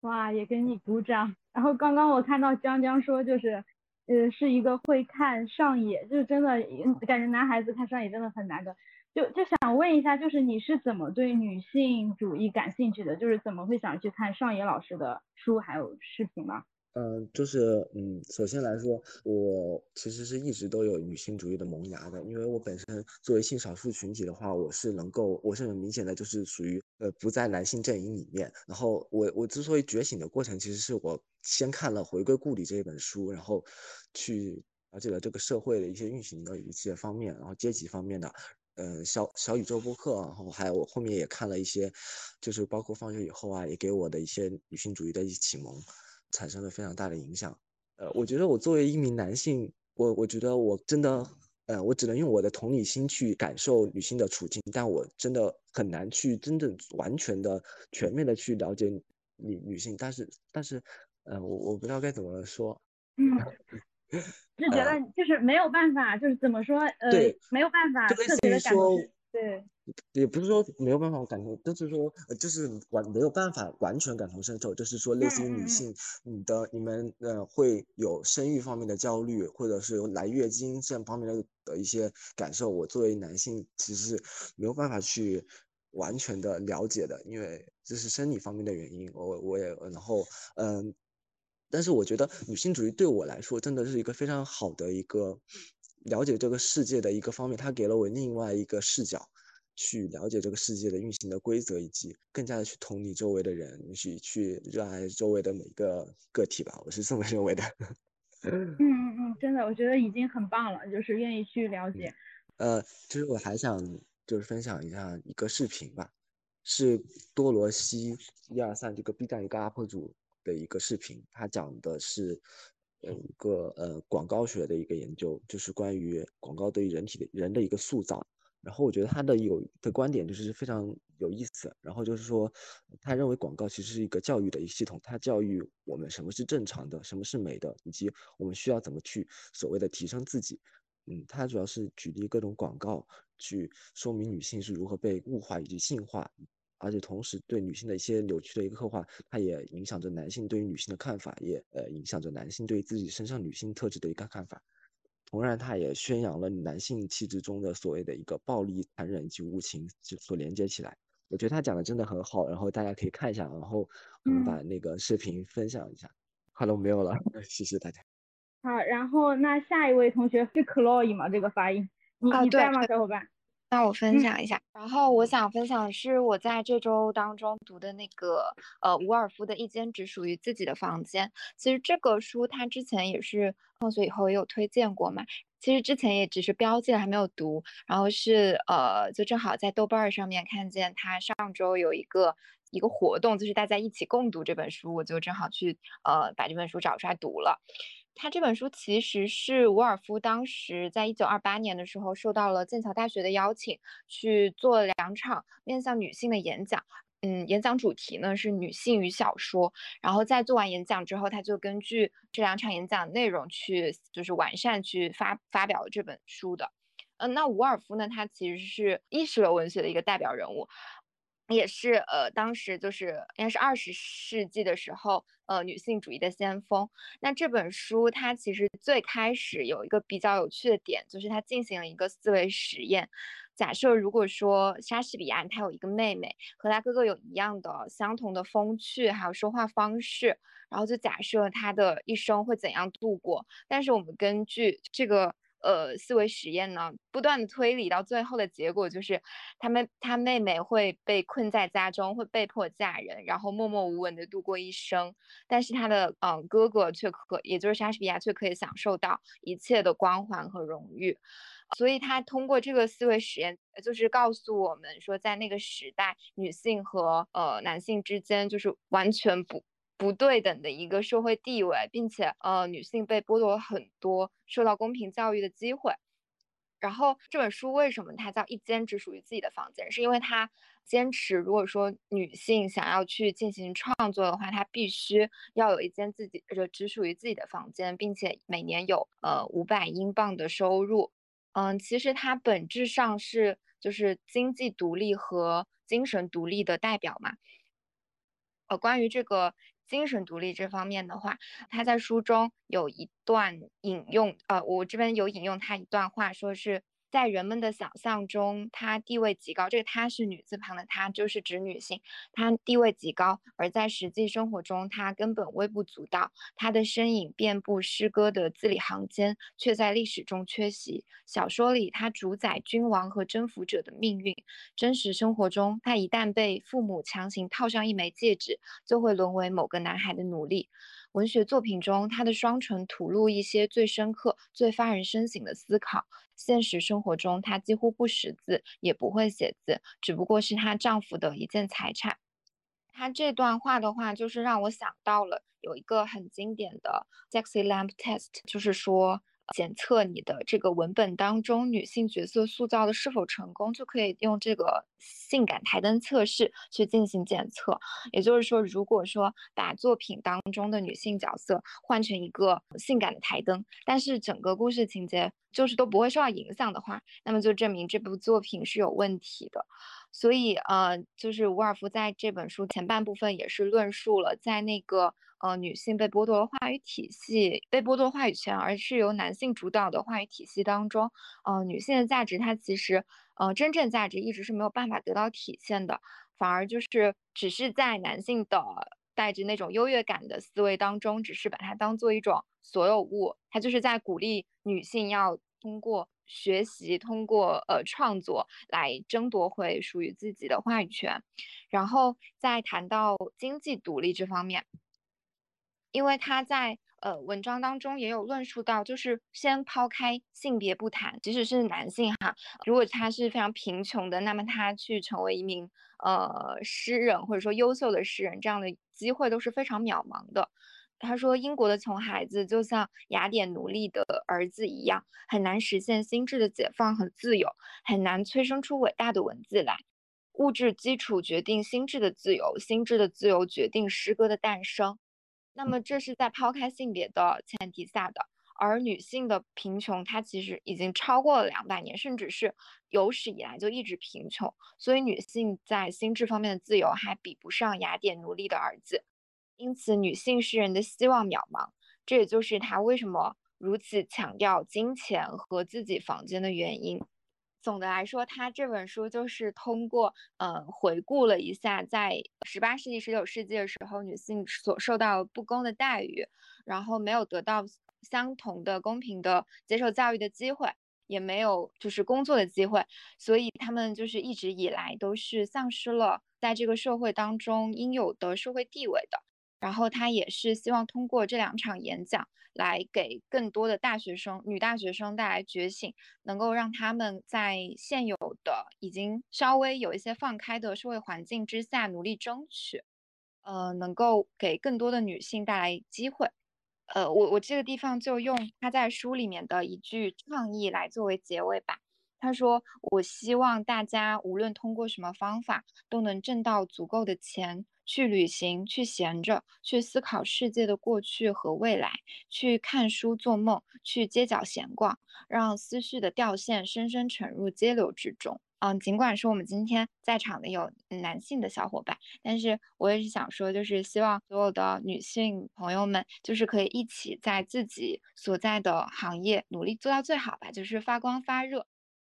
哇，也给你鼓掌。然后刚刚我看到江江说，就是，呃，是一个会看上野，就是真的感觉男孩子看上野真的很难得。就就想问一下，就是你是怎么对女性主义感兴趣的？就是怎么会想去看上野老师的书还有视频吗？嗯，就是嗯，首先来说，我其实是一直都有女性主义的萌芽的，因为我本身作为性少数群体的话，我是能够，我是很明显的就是属于呃不在男性阵营里面。然后我我之所以觉醒的过程，其实是我先看了《回归故里》这一本书，然后去了解了这个社会的一些运行的一些方面，然后阶级方面的，呃小小宇宙播客，然后还有我后面也看了一些，就是包括放学以后啊，也给我的一些女性主义的一些启蒙。产生了非常大的影响，呃，我觉得我作为一名男性，我我觉得我真的，呃，我只能用我的同理心去感受女性的处境，但我真的很难去真正完全的、全面的去了解女女性，但是但是，呃，我我不知道该怎么说，嗯，就觉得就是没有办法，就是怎么说，呃，没有办法特别的感觉。对，也不是说没有办法感同，就是说，就是完没有办法完全感同身受，就是说，类似于女性，你的你们呃会有生育方面的焦虑，或者是有来月经这样方面的的一些感受，我作为男性其实是没有办法去完全的了解的，因为这是生理方面的原因，我我也然后嗯，但是我觉得女性主义对我来说真的是一个非常好的一个。了解这个世界的一个方面，它给了我另外一个视角，去了解这个世界的运行的规则，以及更加的去同理周围的人，去去热爱周围的每个个体吧。我是这么认为的。嗯嗯嗯，真的，我觉得已经很棒了，就是愿意去了解。呃，其实我还想就是分享一下一个视频吧，是多罗西一二三这个 B 站一个 UP 主的一个视频，他讲的是。有，一个呃广告学的一个研究，就是关于广告对于人体的人的一个塑造。然后我觉得他的有的观点就是非常有意思。然后就是说，他认为广告其实是一个教育的一个系统，它教育我们什么是正常的，什么是美的，以及我们需要怎么去所谓的提升自己。嗯，他主要是举例各种广告去说明女性是如何被物化以及性化。而且同时对女性的一些扭曲的一个刻画，它也影响着男性对于女性的看法，也呃影响着男性对自己身上女性特质的一个看法。同样，它也宣扬了男性气质中的所谓的一个暴力、残忍以及无情，就所连接起来。我觉得他讲的真的很好，然后大家可以看一下，然后我们把那个视频分享一下。好了，没有了，谢谢大家。好，然后那下一位同学是 Chloe 吗？这个发音，你你在吗，小伙伴？那我分享一下，然后我想分享的是我在这周当中读的那个呃伍尔夫的一间只属于自己的房间。其实这个书他之前也是放学以后也有推荐过嘛，其实之前也只是标记了还没有读，然后是呃就正好在豆瓣上面看见他上周有一个一个活动，就是大家一起共读这本书，我就正好去呃把这本书找出来读了。他这本书其实是伍尔夫当时在一九二八年的时候受到了剑桥大学的邀请，去做两场面向女性的演讲。嗯，演讲主题呢是女性与小说。然后在做完演讲之后，他就根据这两场演讲内容去就是完善去发发表这本书的。嗯，那伍尔夫呢，他其实是意识流文学的一个代表人物。也是呃，当时就是应该是二十世纪的时候，呃，女性主义的先锋。那这本书它其实最开始有一个比较有趣的点，就是它进行了一个思维实验。假设如果说莎士比亚他有一个妹妹，和他哥哥有一样的相同的风趣，还有说话方式，然后就假设他的一生会怎样度过。但是我们根据这个。呃，思维实验呢，不断的推理到最后的结果就是，他们他妹妹会被困在家中，会被迫嫁人，然后默默无闻的度过一生。但是他的嗯哥哥却可，也就是莎士比亚却可以享受到一切的光环和荣誉。所以他通过这个思维实验，就是告诉我们说，在那个时代，女性和呃男性之间就是完全不。不对等的一个社会地位，并且呃，女性被剥夺了很多受到公平教育的机会。然后这本书为什么它叫一间只属于自己的房间？是因为它坚持，如果说女性想要去进行创作的话，她必须要有一间自己呃只属于自己的房间，并且每年有呃五百英镑的收入。嗯，其实它本质上是就是经济独立和精神独立的代表嘛。呃，关于这个。精神独立这方面的话，他在书中有一段引用，呃，我这边有引用他一段话，说是。在人们的想象中，她地位极高。这个“她”是女字旁的“她”，就是指女性。她地位极高，而在实际生活中，她根本微不足道。她的身影遍布诗歌的字里行间，却在历史中缺席。小说里，她主宰君王和征服者的命运；真实生活中，她一旦被父母强行套上一枚戒指，就会沦为某个男孩的奴隶。文学作品中，她的双唇吐露一些最深刻、最发人深省的思考。现实生活中，她几乎不识字，也不会写字，只不过是她丈夫的一件财产。她这段话的话，就是让我想到了有一个很经典的 Sexy Lamp Test，就是说。检测你的这个文本当中女性角色塑造的是否成功，就可以用这个性感台灯测试去进行检测。也就是说，如果说把作品当中的女性角色换成一个性感的台灯，但是整个故事情节就是都不会受到影响的话，那么就证明这部作品是有问题的。所以，呃，就是伍尔夫在这本书前半部分也是论述了在那个。呃，女性被剥夺了话语体系，被剥夺话语权，而是由男性主导的话语体系当中，呃，女性的价值它其实，呃，真正价值一直是没有办法得到体现的，反而就是只是在男性的带着那种优越感的思维当中，只是把它当做一种所有物，它就是在鼓励女性要通过学习，通过呃创作来争夺回属于自己的话语权，然后再谈到经济独立这方面。因为他在呃文章当中也有论述到，就是先抛开性别不谈，即使是男性哈，如果他是非常贫穷的，那么他去成为一名呃诗人或者说优秀的诗人，这样的机会都是非常渺茫的。他说，英国的穷孩子就像雅典奴隶的儿子一样，很难实现心智的解放和自由，很难催生出伟大的文字来。物质基础决定心智的自由，心智的自由决定诗歌的诞生。那么这是在抛开性别的前提下的，而女性的贫穷，它其实已经超过了两百年，甚至是有史以来就一直贫穷，所以女性在心智方面的自由还比不上雅典奴隶的儿子，因此女性诗人的希望渺茫，这也就是她为什么如此强调金钱和自己房间的原因。总的来说，他这本书就是通过，呃，回顾了一下在十八世纪、十九世纪的时候，女性所受到不公的待遇，然后没有得到相同的公平的接受教育的机会，也没有就是工作的机会，所以他们就是一直以来都是丧失了在这个社会当中应有的社会地位的。然后他也是希望通过这两场演讲，来给更多的大学生、女大学生带来觉醒，能够让他们在现有的已经稍微有一些放开的社会环境之下努力争取，呃，能够给更多的女性带来机会。呃，我我这个地方就用他在书里面的一句倡议来作为结尾吧。他说：“我希望大家无论通过什么方法，都能挣到足够的钱。”去旅行，去闲着，去思考世界的过去和未来，去看书、做梦，去街角闲逛，让思绪的掉线深深沉入街流之中。嗯，尽管说我们今天在场的有男性的小伙伴，但是我也是想说，就是希望所有的女性朋友们，就是可以一起在自己所在的行业努力做到最好吧，就是发光发热。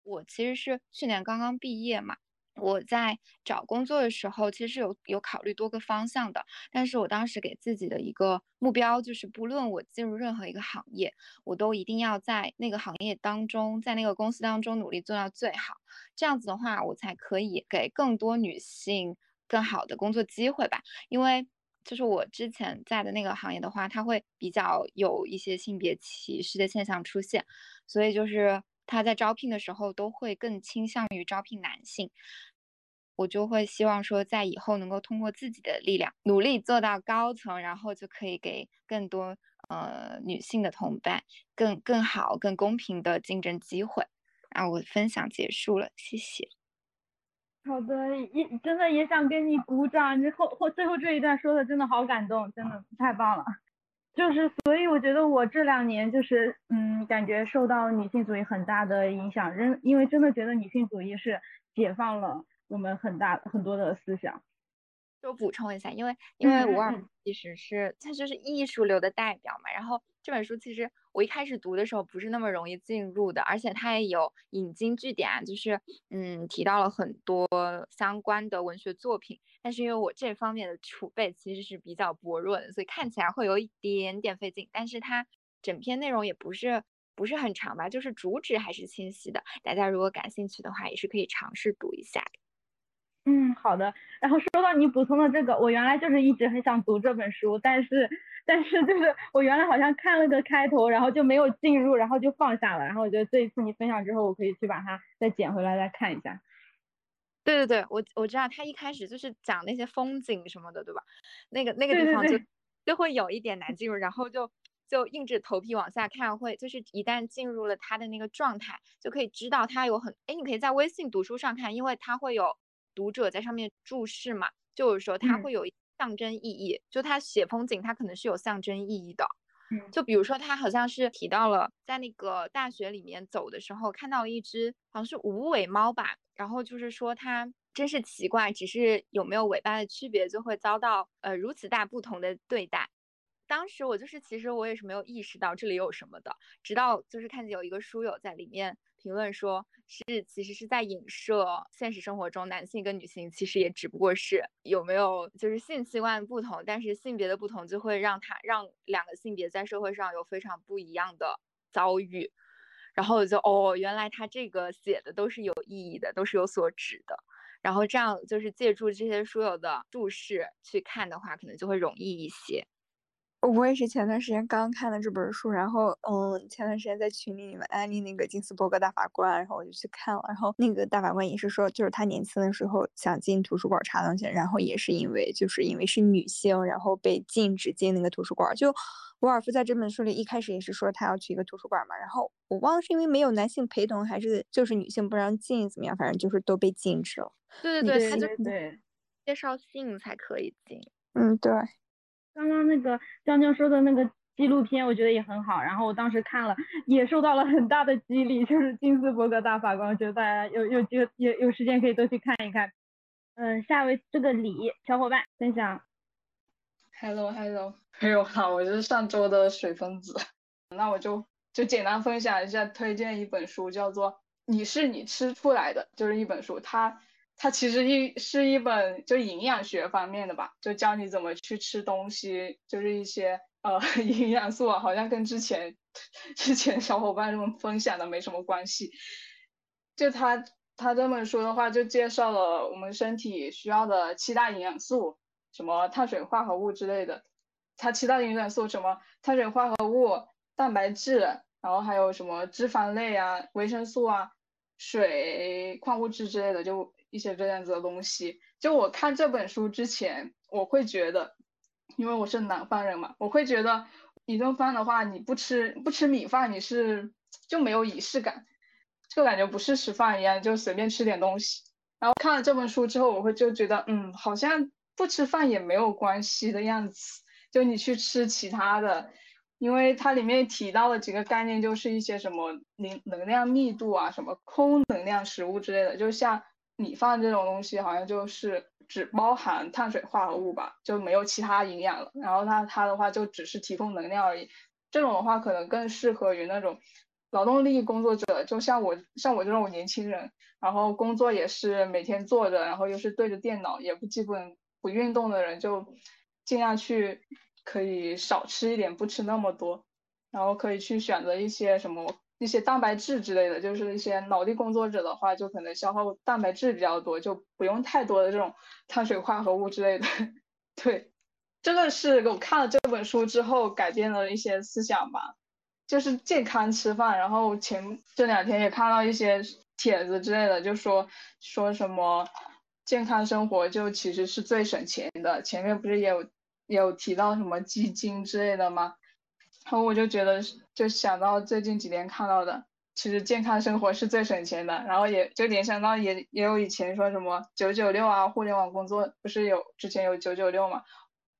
我其实是去年刚刚毕业嘛。我在找工作的时候，其实有有考虑多个方向的，但是我当时给自己的一个目标就是，不论我进入任何一个行业，我都一定要在那个行业当中，在那个公司当中努力做到最好，这样子的话，我才可以给更多女性更好的工作机会吧。因为就是我之前在的那个行业的话，它会比较有一些性别歧视的现象出现，所以就是。他在招聘的时候都会更倾向于招聘男性，我就会希望说，在以后能够通过自己的力量努力做到高层，然后就可以给更多呃女性的同伴更更好、更公平的竞争机会。啊，我分享结束了，谢谢。好的，也真的也想给你鼓掌，你后后最后这一段说的真的好感动，真的太棒了。就是，所以我觉得我这两年就是，嗯，感觉受到女性主义很大的影响，真因为真的觉得女性主义是解放了我们很大很多的思想。就补充一下，因为因为伍尔其实是他就是艺术流的代表嘛，然后。这本书其实我一开始读的时候不是那么容易进入的，而且它也有引经据典，就是嗯提到了很多相关的文学作品。但是因为我这方面的储备其实是比较薄弱的，所以看起来会有一点点费劲。但是它整篇内容也不是不是很长吧，就是主旨还是清晰的。大家如果感兴趣的话，也是可以尝试读一下的。嗯，好的。然后说到你补充的这个，我原来就是一直很想读这本书，但是。但是就是我原来好像看了个开头，然后就没有进入，然后就放下了。然后我觉得这一次你分享之后，我可以去把它再捡回来再看一下。对对对，我我知道他一开始就是讲那些风景什么的，对吧？那个那个地方就 就会有一点难进入，然后就就硬着头皮往下看，会就是一旦进入了他的那个状态，就可以知道他有很哎，你可以在微信读书上看，因为他会有读者在上面注释嘛，就是说它会有。象征意义，就它写风景，它可能是有象征意义的。嗯，就比如说他好像是提到了在那个大学里面走的时候，看到了一只好像是无尾猫吧，然后就是说它真是奇怪，只是有没有尾巴的区别，就会遭到呃如此大不同的对待。当时我就是其实我也是没有意识到这里有什么的，直到就是看见有一个书友在里面。评论说是其实是在影射现实生活中男性跟女性其实也只不过是有没有就是性器官不同，但是性别的不同就会让他让两个性别在社会上有非常不一样的遭遇，然后我就哦原来他这个写的都是有意义的，都是有所指的，然后这样就是借助这些书友的注释去看的话，可能就会容易一些。我也是前段时间刚看的这本书，然后嗯，前段时间在群里你们安利那个金斯伯格大法官，然后我就去看了，然后那个大法官也是说，就是他年轻的时候想进图书馆查东西，然后也是因为就是因为是女性，然后被禁止进那个图书馆。就沃尔夫在这本书里一开始也是说他要去一个图书馆嘛，然后我忘了是因为没有男性陪同，还是就是女性不让进怎么样，反正就是都被禁止了。对对对，他就对介绍信才可以进。嗯，对。刚刚那个江江说的那个纪录片，我觉得也很好。然后我当时看了，也受到了很大的激励。就是金斯伯格大法官，我觉得大家有有机会有有时间可以都去看一看。嗯，下位这个李小伙伴分享。Hello Hello，没有好，我是上周的水分子。那我就就简单分享一下，推荐一本书，叫做《你是你吃出来的》，就是一本书，它。它其实一是一本就营养学方面的吧，就教你怎么去吃东西，就是一些呃 营养素啊，好像跟之前之前小伙伴们分享的没什么关系。就他他这本书的话，就介绍了我们身体需要的七大营养素，什么碳水化合物之类的。它七大营养素什么碳水化合物、蛋白质，然后还有什么脂肪类啊、维生素啊、水、矿物质之类的，就。一些这样子的东西，就我看这本书之前，我会觉得，因为我是南方人嘛，我会觉得一顿饭的话，你不吃不吃米饭，你是就没有仪式感，就感觉不是吃饭一样，就随便吃点东西。然后看了这本书之后，我会就觉得，嗯，好像不吃饭也没有关系的样子，就你去吃其他的，因为它里面提到的几个概念就是一些什么能能量密度啊，什么空能量食物之类的，就像米饭这种东西，好像就是只包含碳水化合物吧，就没有其他营养了。然后它它的话就只是提供能量而已，这种的话可能更适合于那种劳动力工作者，就像我像我这种年轻人，然后工作也是每天坐着，然后又是对着电脑，也不基本不运动的人，就尽量去。可以少吃一点，不吃那么多，然后可以去选择一些什么一些蛋白质之类的，就是一些脑力工作者的话，就可能消耗蛋白质比较多，就不用太多的这种碳水化合物之类的。对，这个是我看了这本书之后改变了一些思想吧，就是健康吃饭。然后前这两天也看到一些帖子之类的，就说说什么健康生活就其实是最省钱的。前面不是也有。有提到什么基金之类的吗？然后我就觉得，就想到最近几年看到的，其实健康生活是最省钱的。然后也就联想到也也有以前说什么九九六啊，互联网工作不是有之前有九九六嘛？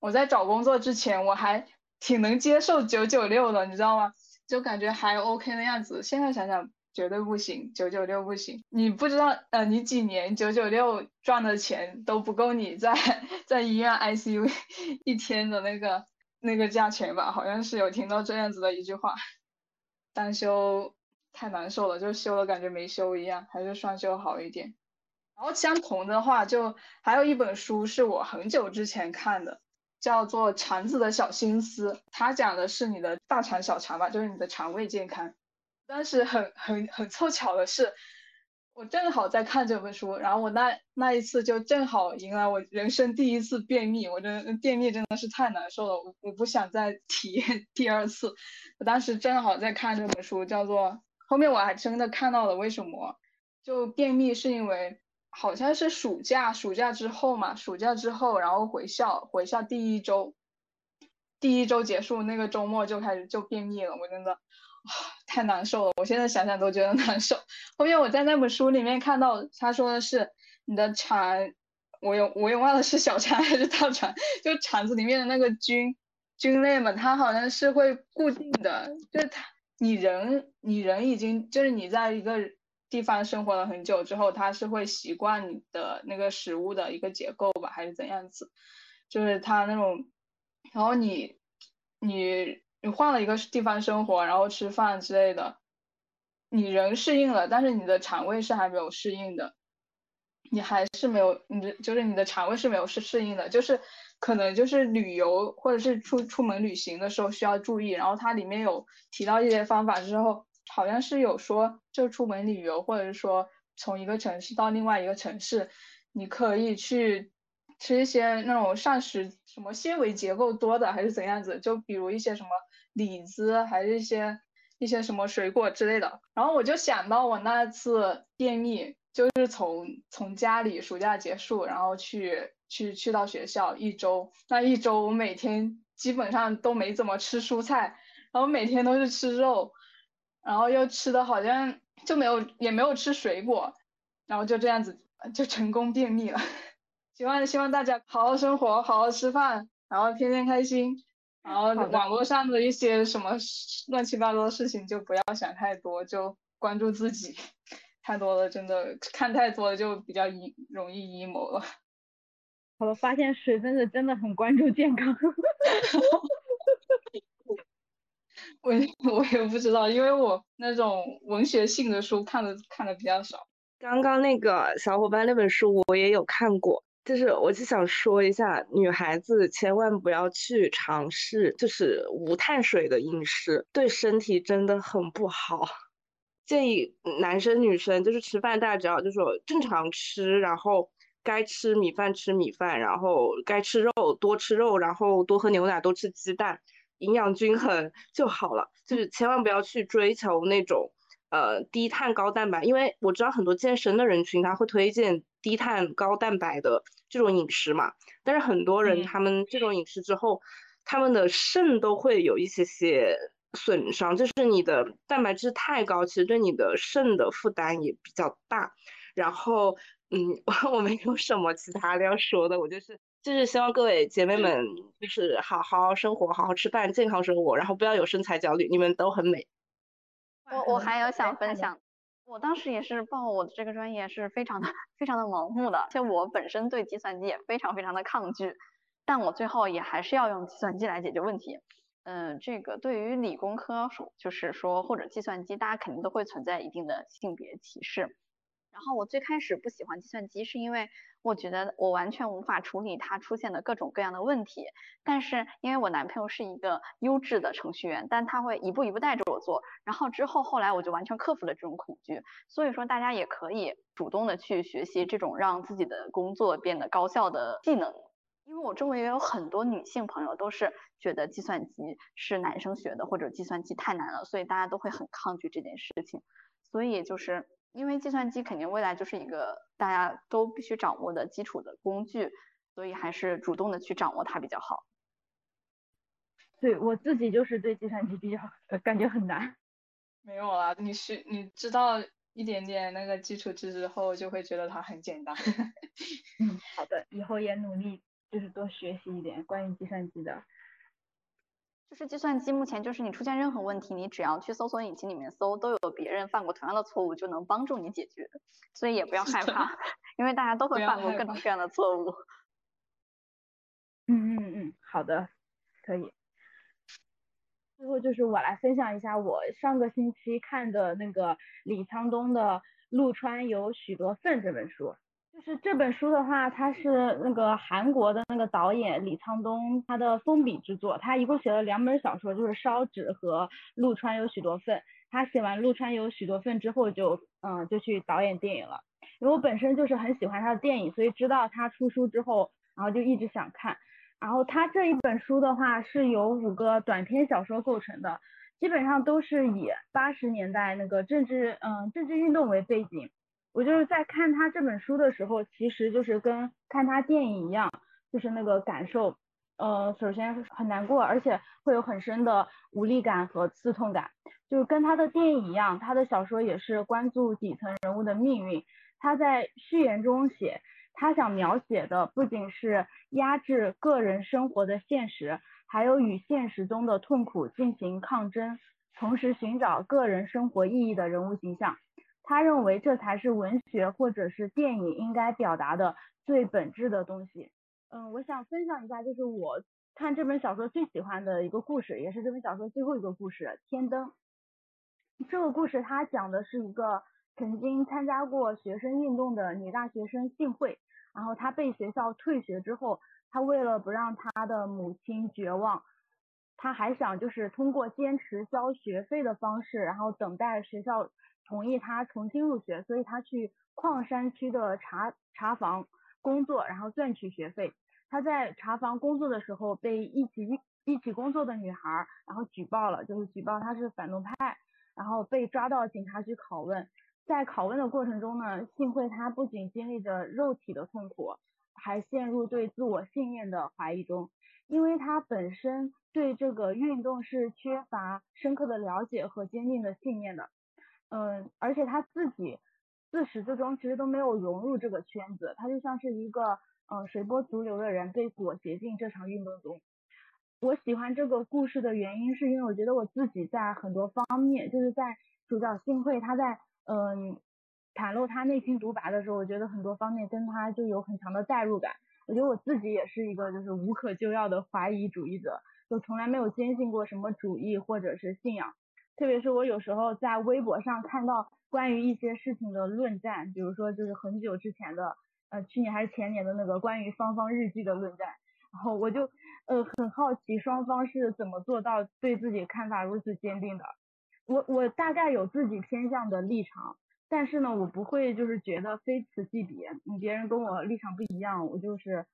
我在找工作之前我还挺能接受九九六的，你知道吗？就感觉还 OK 的样子。现在想想。绝对不行，九九六不行。你不知道，呃，你几年九九六赚的钱都不够你在 在医院 ICU 一天的那个那个价钱吧？好像是有听到这样子的一句话。单休太难受了，就休了感觉没休一样，还是双休好一点。然后相同的话，就还有一本书是我很久之前看的，叫做《肠子的小心思》，它讲的是你的大肠小肠吧，就是你的肠胃健康。当时很很很凑巧的是，我正好在看这本书，然后我那那一次就正好迎来我人生第一次便秘，我真的便秘真的是太难受了，我我不想再体验第二次。我当时正好在看这本书，叫做后面我还真的看到了为什么就便秘，是因为好像是暑假暑假之后嘛，暑假之后然后回校回校第一周，第一周结束那个周末就开始就便秘了，我真的。太难受了，我现在想想都觉得难受。后面我在那本书里面看到，他说的是你的肠，我有我也忘了是小肠还是大肠，就肠子里面的那个菌菌类嘛，它好像是会固定的，就是它你人你人已经就是你在一个地方生活了很久之后，它是会习惯你的那个食物的一个结构吧，还是怎样子？就是它那种，然后你你。你换了一个地方生活，然后吃饭之类的，你人适应了，但是你的肠胃是还没有适应的，你还是没有，你的就是你的肠胃是没有适适应的，就是可能就是旅游或者是出出门旅行的时候需要注意。然后它里面有提到一些方法之后，好像是有说，就出门旅游或者是说从一个城市到另外一个城市，你可以去。吃一些那种膳食什么纤维结构多的还是怎样子，就比如一些什么李子，还是一些一些什么水果之类的。然后我就想到我那次便秘，就是从从家里暑假结束，然后去去去到学校一周，那一周我每天基本上都没怎么吃蔬菜，然后每天都是吃肉，然后又吃的好像就没有也没有吃水果，然后就这样子就成功便秘了。希望希望大家好好生活，好好吃饭，然后天天开心。然后网络上的一些什么乱七八糟的事情就不要想太多，就关注自己。太多了，真的看太多了就比较阴，容易了。好了，发现水分子真的很关注健康。我我也不知道，因为我那种文学性的书看的看的比较少。刚刚那个小伙伴那本书我也有看过。就是我就想说一下，女孩子千万不要去尝试，就是无碳水的饮食，对身体真的很不好。建议男生女生就是吃饭，大家只要就说正常吃，然后该吃米饭吃米饭，然后该吃肉多吃肉，然后多喝牛奶，多吃鸡蛋，营养均衡就好了。就是千万不要去追求那种。呃，低碳高蛋白，因为我知道很多健身的人群他会推荐低碳高蛋白的这种饮食嘛，但是很多人他们这种饮食之后，他们的肾都会有一些些损伤，就是你的蛋白质太高，其实对你的肾的负担也比较大。然后，嗯，我没有什么其他的要说的，我就是就是希望各位姐妹们就是好好生活，好好吃饭，健康生活，然后不要有身材焦虑，你们都很美。我我还有想分享，我当时也是报我的这个专业是非常的 非常的盲目的，而且我本身对计算机也非常非常的抗拒，但我最后也还是要用计算机来解决问题。嗯，这个对于理工科属就是说或者计算机，大家肯定都会存在一定的性别歧视。然后我最开始不喜欢计算机，是因为我觉得我完全无法处理它出现的各种各样的问题。但是因为我男朋友是一个优质的程序员，但他会一步一步带着我做。然后之后后来我就完全克服了这种恐惧。所以说大家也可以主动的去学习这种让自己的工作变得高效的技能。因为我周围也有很多女性朋友都是觉得计算机是男生学的，或者计算机太难了，所以大家都会很抗拒这件事情。所以就是因为计算机肯定未来就是一个大家都必须掌握的基础的工具，所以还是主动的去掌握它比较好。对我自己就是对计算机比较感觉很难。没有啦，你是你知道一点点那个基础知识后，就会觉得它很简单。嗯，好的，以后也努力。就是多学习一点关于计算机的，就是计算机目前就是你出现任何问题，你只要去搜索引擎里面搜，都有别人犯过同样的错误，就能帮助你解决，所以也不要害怕，因为大家都会犯过各种各样的错误。嗯嗯嗯，好的，可以。最后就是我来分享一下我上个星期看的那个李沧东的《陆川有许多粪》这本书。就是这本书的话，它是那个韩国的那个导演李沧东他的封笔之作。他一共写了两本小说，就是《烧纸》和《陆川有许多份》。他写完《陆川有许多份》之后，就嗯就去导演电影了。因为我本身就是很喜欢他的电影，所以知道他出书之后，然后就一直想看。然后他这一本书的话是由五个短篇小说构成的，基本上都是以八十年代那个政治嗯政治运动为背景。我就是在看他这本书的时候，其实就是跟看他电影一样，就是那个感受，呃，首先很难过，而且会有很深的无力感和刺痛感。就是跟他的电影一样，他的小说也是关注底层人物的命运。他在序言中写，他想描写的不仅是压制个人生活的现实，还有与现实中的痛苦进行抗争，同时寻找个人生活意义的人物形象。他认为这才是文学或者是电影应该表达的最本质的东西。嗯，我想分享一下，就是我看这本小说最喜欢的一个故事，也是这本小说最后一个故事《天灯》。这个故事它讲的是一个曾经参加过学生运动的女大学生幸会，然后她被学校退学之后，她为了不让她的母亲绝望，她还想就是通过坚持交学费的方式，然后等待学校。同意他重新入学，所以他去矿山区的茶茶房工作，然后赚取学费。他在茶房工作的时候，被一起一起工作的女孩然后举报了，就是举报他是反动派，然后被抓到警察局拷问。在拷问的过程中呢，幸会他不仅经历着肉体的痛苦，还陷入对自我信念的怀疑中，因为他本身对这个运动是缺乏深刻的了解和坚定的信念的。嗯，而且他自己自始至终其实都没有融入这个圈子，他就像是一个嗯随波逐流的人被裹挟进这场运动中。我喜欢这个故事的原因是因为我觉得我自己在很多方面，就是在主角幸会他在嗯袒露他内心独白的时候，我觉得很多方面跟他就有很强的代入感。我觉得我自己也是一个就是无可救药的怀疑主义者，就从来没有坚信过什么主义或者是信仰。特别是我有时候在微博上看到关于一些事情的论战，比如说就是很久之前的，呃，去年还是前年的那个关于芳芳日记的论战，然后我就呃很好奇双方是怎么做到对自己看法如此坚定的。我我大概有自己偏向的立场，但是呢，我不会就是觉得非此即彼，你别人跟我立场不一样，我就是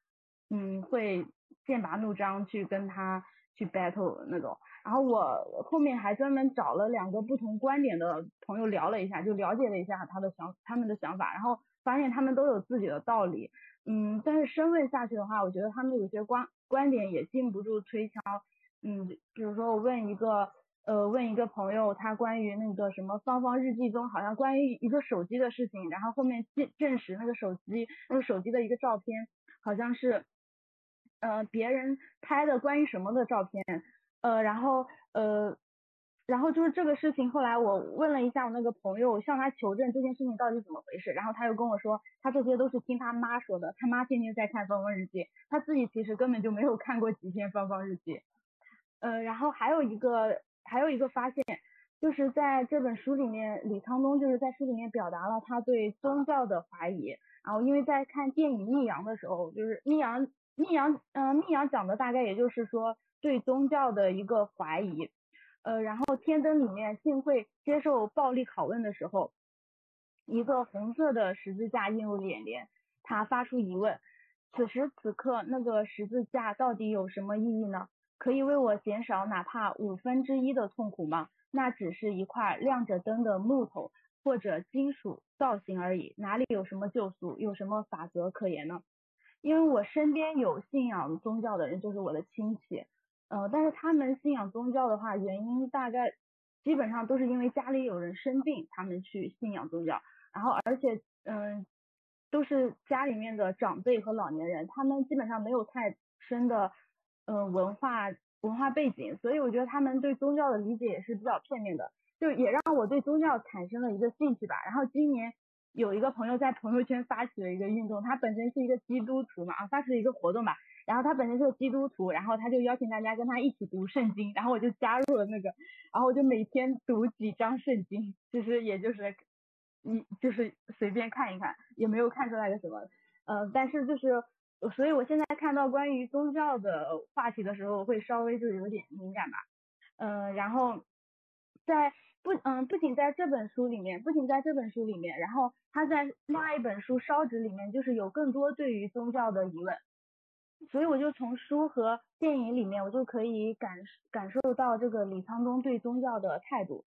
嗯会剑拔弩张去跟他去 battle 那种。然后我后面还专门找了两个不同观点的朋友聊了一下，就了解了一下他的想他们的想法，然后发现他们都有自己的道理，嗯，但是深问下去的话，我觉得他们有些观观点也禁不住推敲，嗯，比如说我问一个呃问一个朋友，他关于那个什么芳芳日记中好像关于一个手机的事情，然后后面证证实那个手机那个手机的一个照片好像是呃别人拍的关于什么的照片，呃然后呃。然后就是这个事情，后来我问了一下我那个朋友，向他求证这件事情到底怎么回事，然后他又跟我说，他这些都是听他妈说的，他妈天天在看芳芳日记，他自己其实根本就没有看过几篇芳芳日记。呃，然后还有一个还有一个发现，就是在这本书里面，李沧东就是在书里面表达了他对宗教的怀疑。然后因为在看电影《逆阳》的时候，就是《逆阳》《密阳》嗯，《密阳》讲的大概也就是说对宗教的一个怀疑。呃，然后天灯里面幸会接受暴力拷问的时候，一个红色的十字架映入眼帘，他发出疑问：此时此刻那个十字架到底有什么意义呢？可以为我减少哪怕五分之一的痛苦吗？那只是一块亮着灯的木头或者金属造型而已，哪里有什么救赎，有什么法则可言呢？因为我身边有信仰宗教的人，就是我的亲戚。呃，但是他们信仰宗教的话，原因大概基本上都是因为家里有人生病，他们去信仰宗教。然后，而且，嗯，都是家里面的长辈和老年人，他们基本上没有太深的，嗯，文化文化背景，所以我觉得他们对宗教的理解也是比较片面的，就也让我对宗教产生了一个兴趣吧。然后今年有一个朋友在朋友圈发起了一个运动，他本身是一个基督徒嘛，啊，发起了一个活动吧。然后他本身是基督徒，然后他就邀请大家跟他一起读圣经，然后我就加入了那个，然后我就每天读几章圣经，其实也就是，一就是随便看一看，也没有看出来个什么，呃，但是就是，所以我现在看到关于宗教的话题的时候，会稍微就有点敏感吧，嗯，然后在不嗯不仅在这本书里面，不仅在这本书里面，然后他在另外一本书《烧纸》里面，就是有更多对于宗教的疑问。所以我就从书和电影里面，我就可以感感受到这个李沧东对宗教的态度。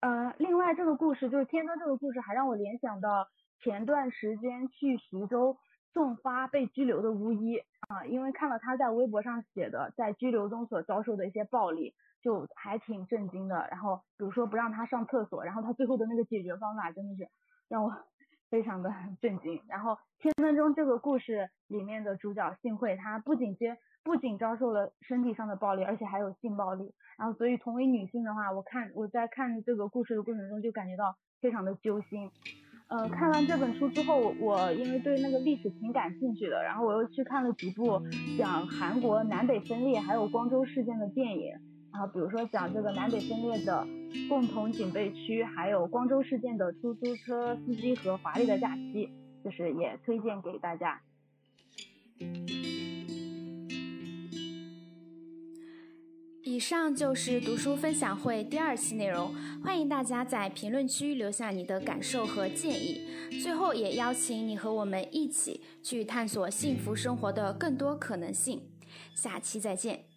呃，另外这个故事就是天灯这个故事，还让我联想到前段时间去徐州送花被拘留的巫医啊，因为看了他在微博上写的在拘留中所遭受的一些暴力，就还挺震惊的。然后比如说不让他上厕所，然后他最后的那个解决方法真的是让我。非常的 震惊，然后《天分中》这个故事里面的主角幸会，她不仅接不仅遭受了身体上的暴力，而且还有性暴力，然后所以同为女性的话，我看我在看这个故事的过程中就感觉到非常的揪心。呃，看完这本书之后，我因为对那个历史挺感兴趣的，然后我又去看了几部讲韩国南北分裂还有光州事件的电影。然后比如说讲这个南北分裂的共同警备区，还有光州事件的出租车司机和华丽的假期，就是也推荐给大家。以上就是读书分享会第二期内容，欢迎大家在评论区留下你的感受和建议。最后也邀请你和我们一起去探索幸福生活的更多可能性。下期再见。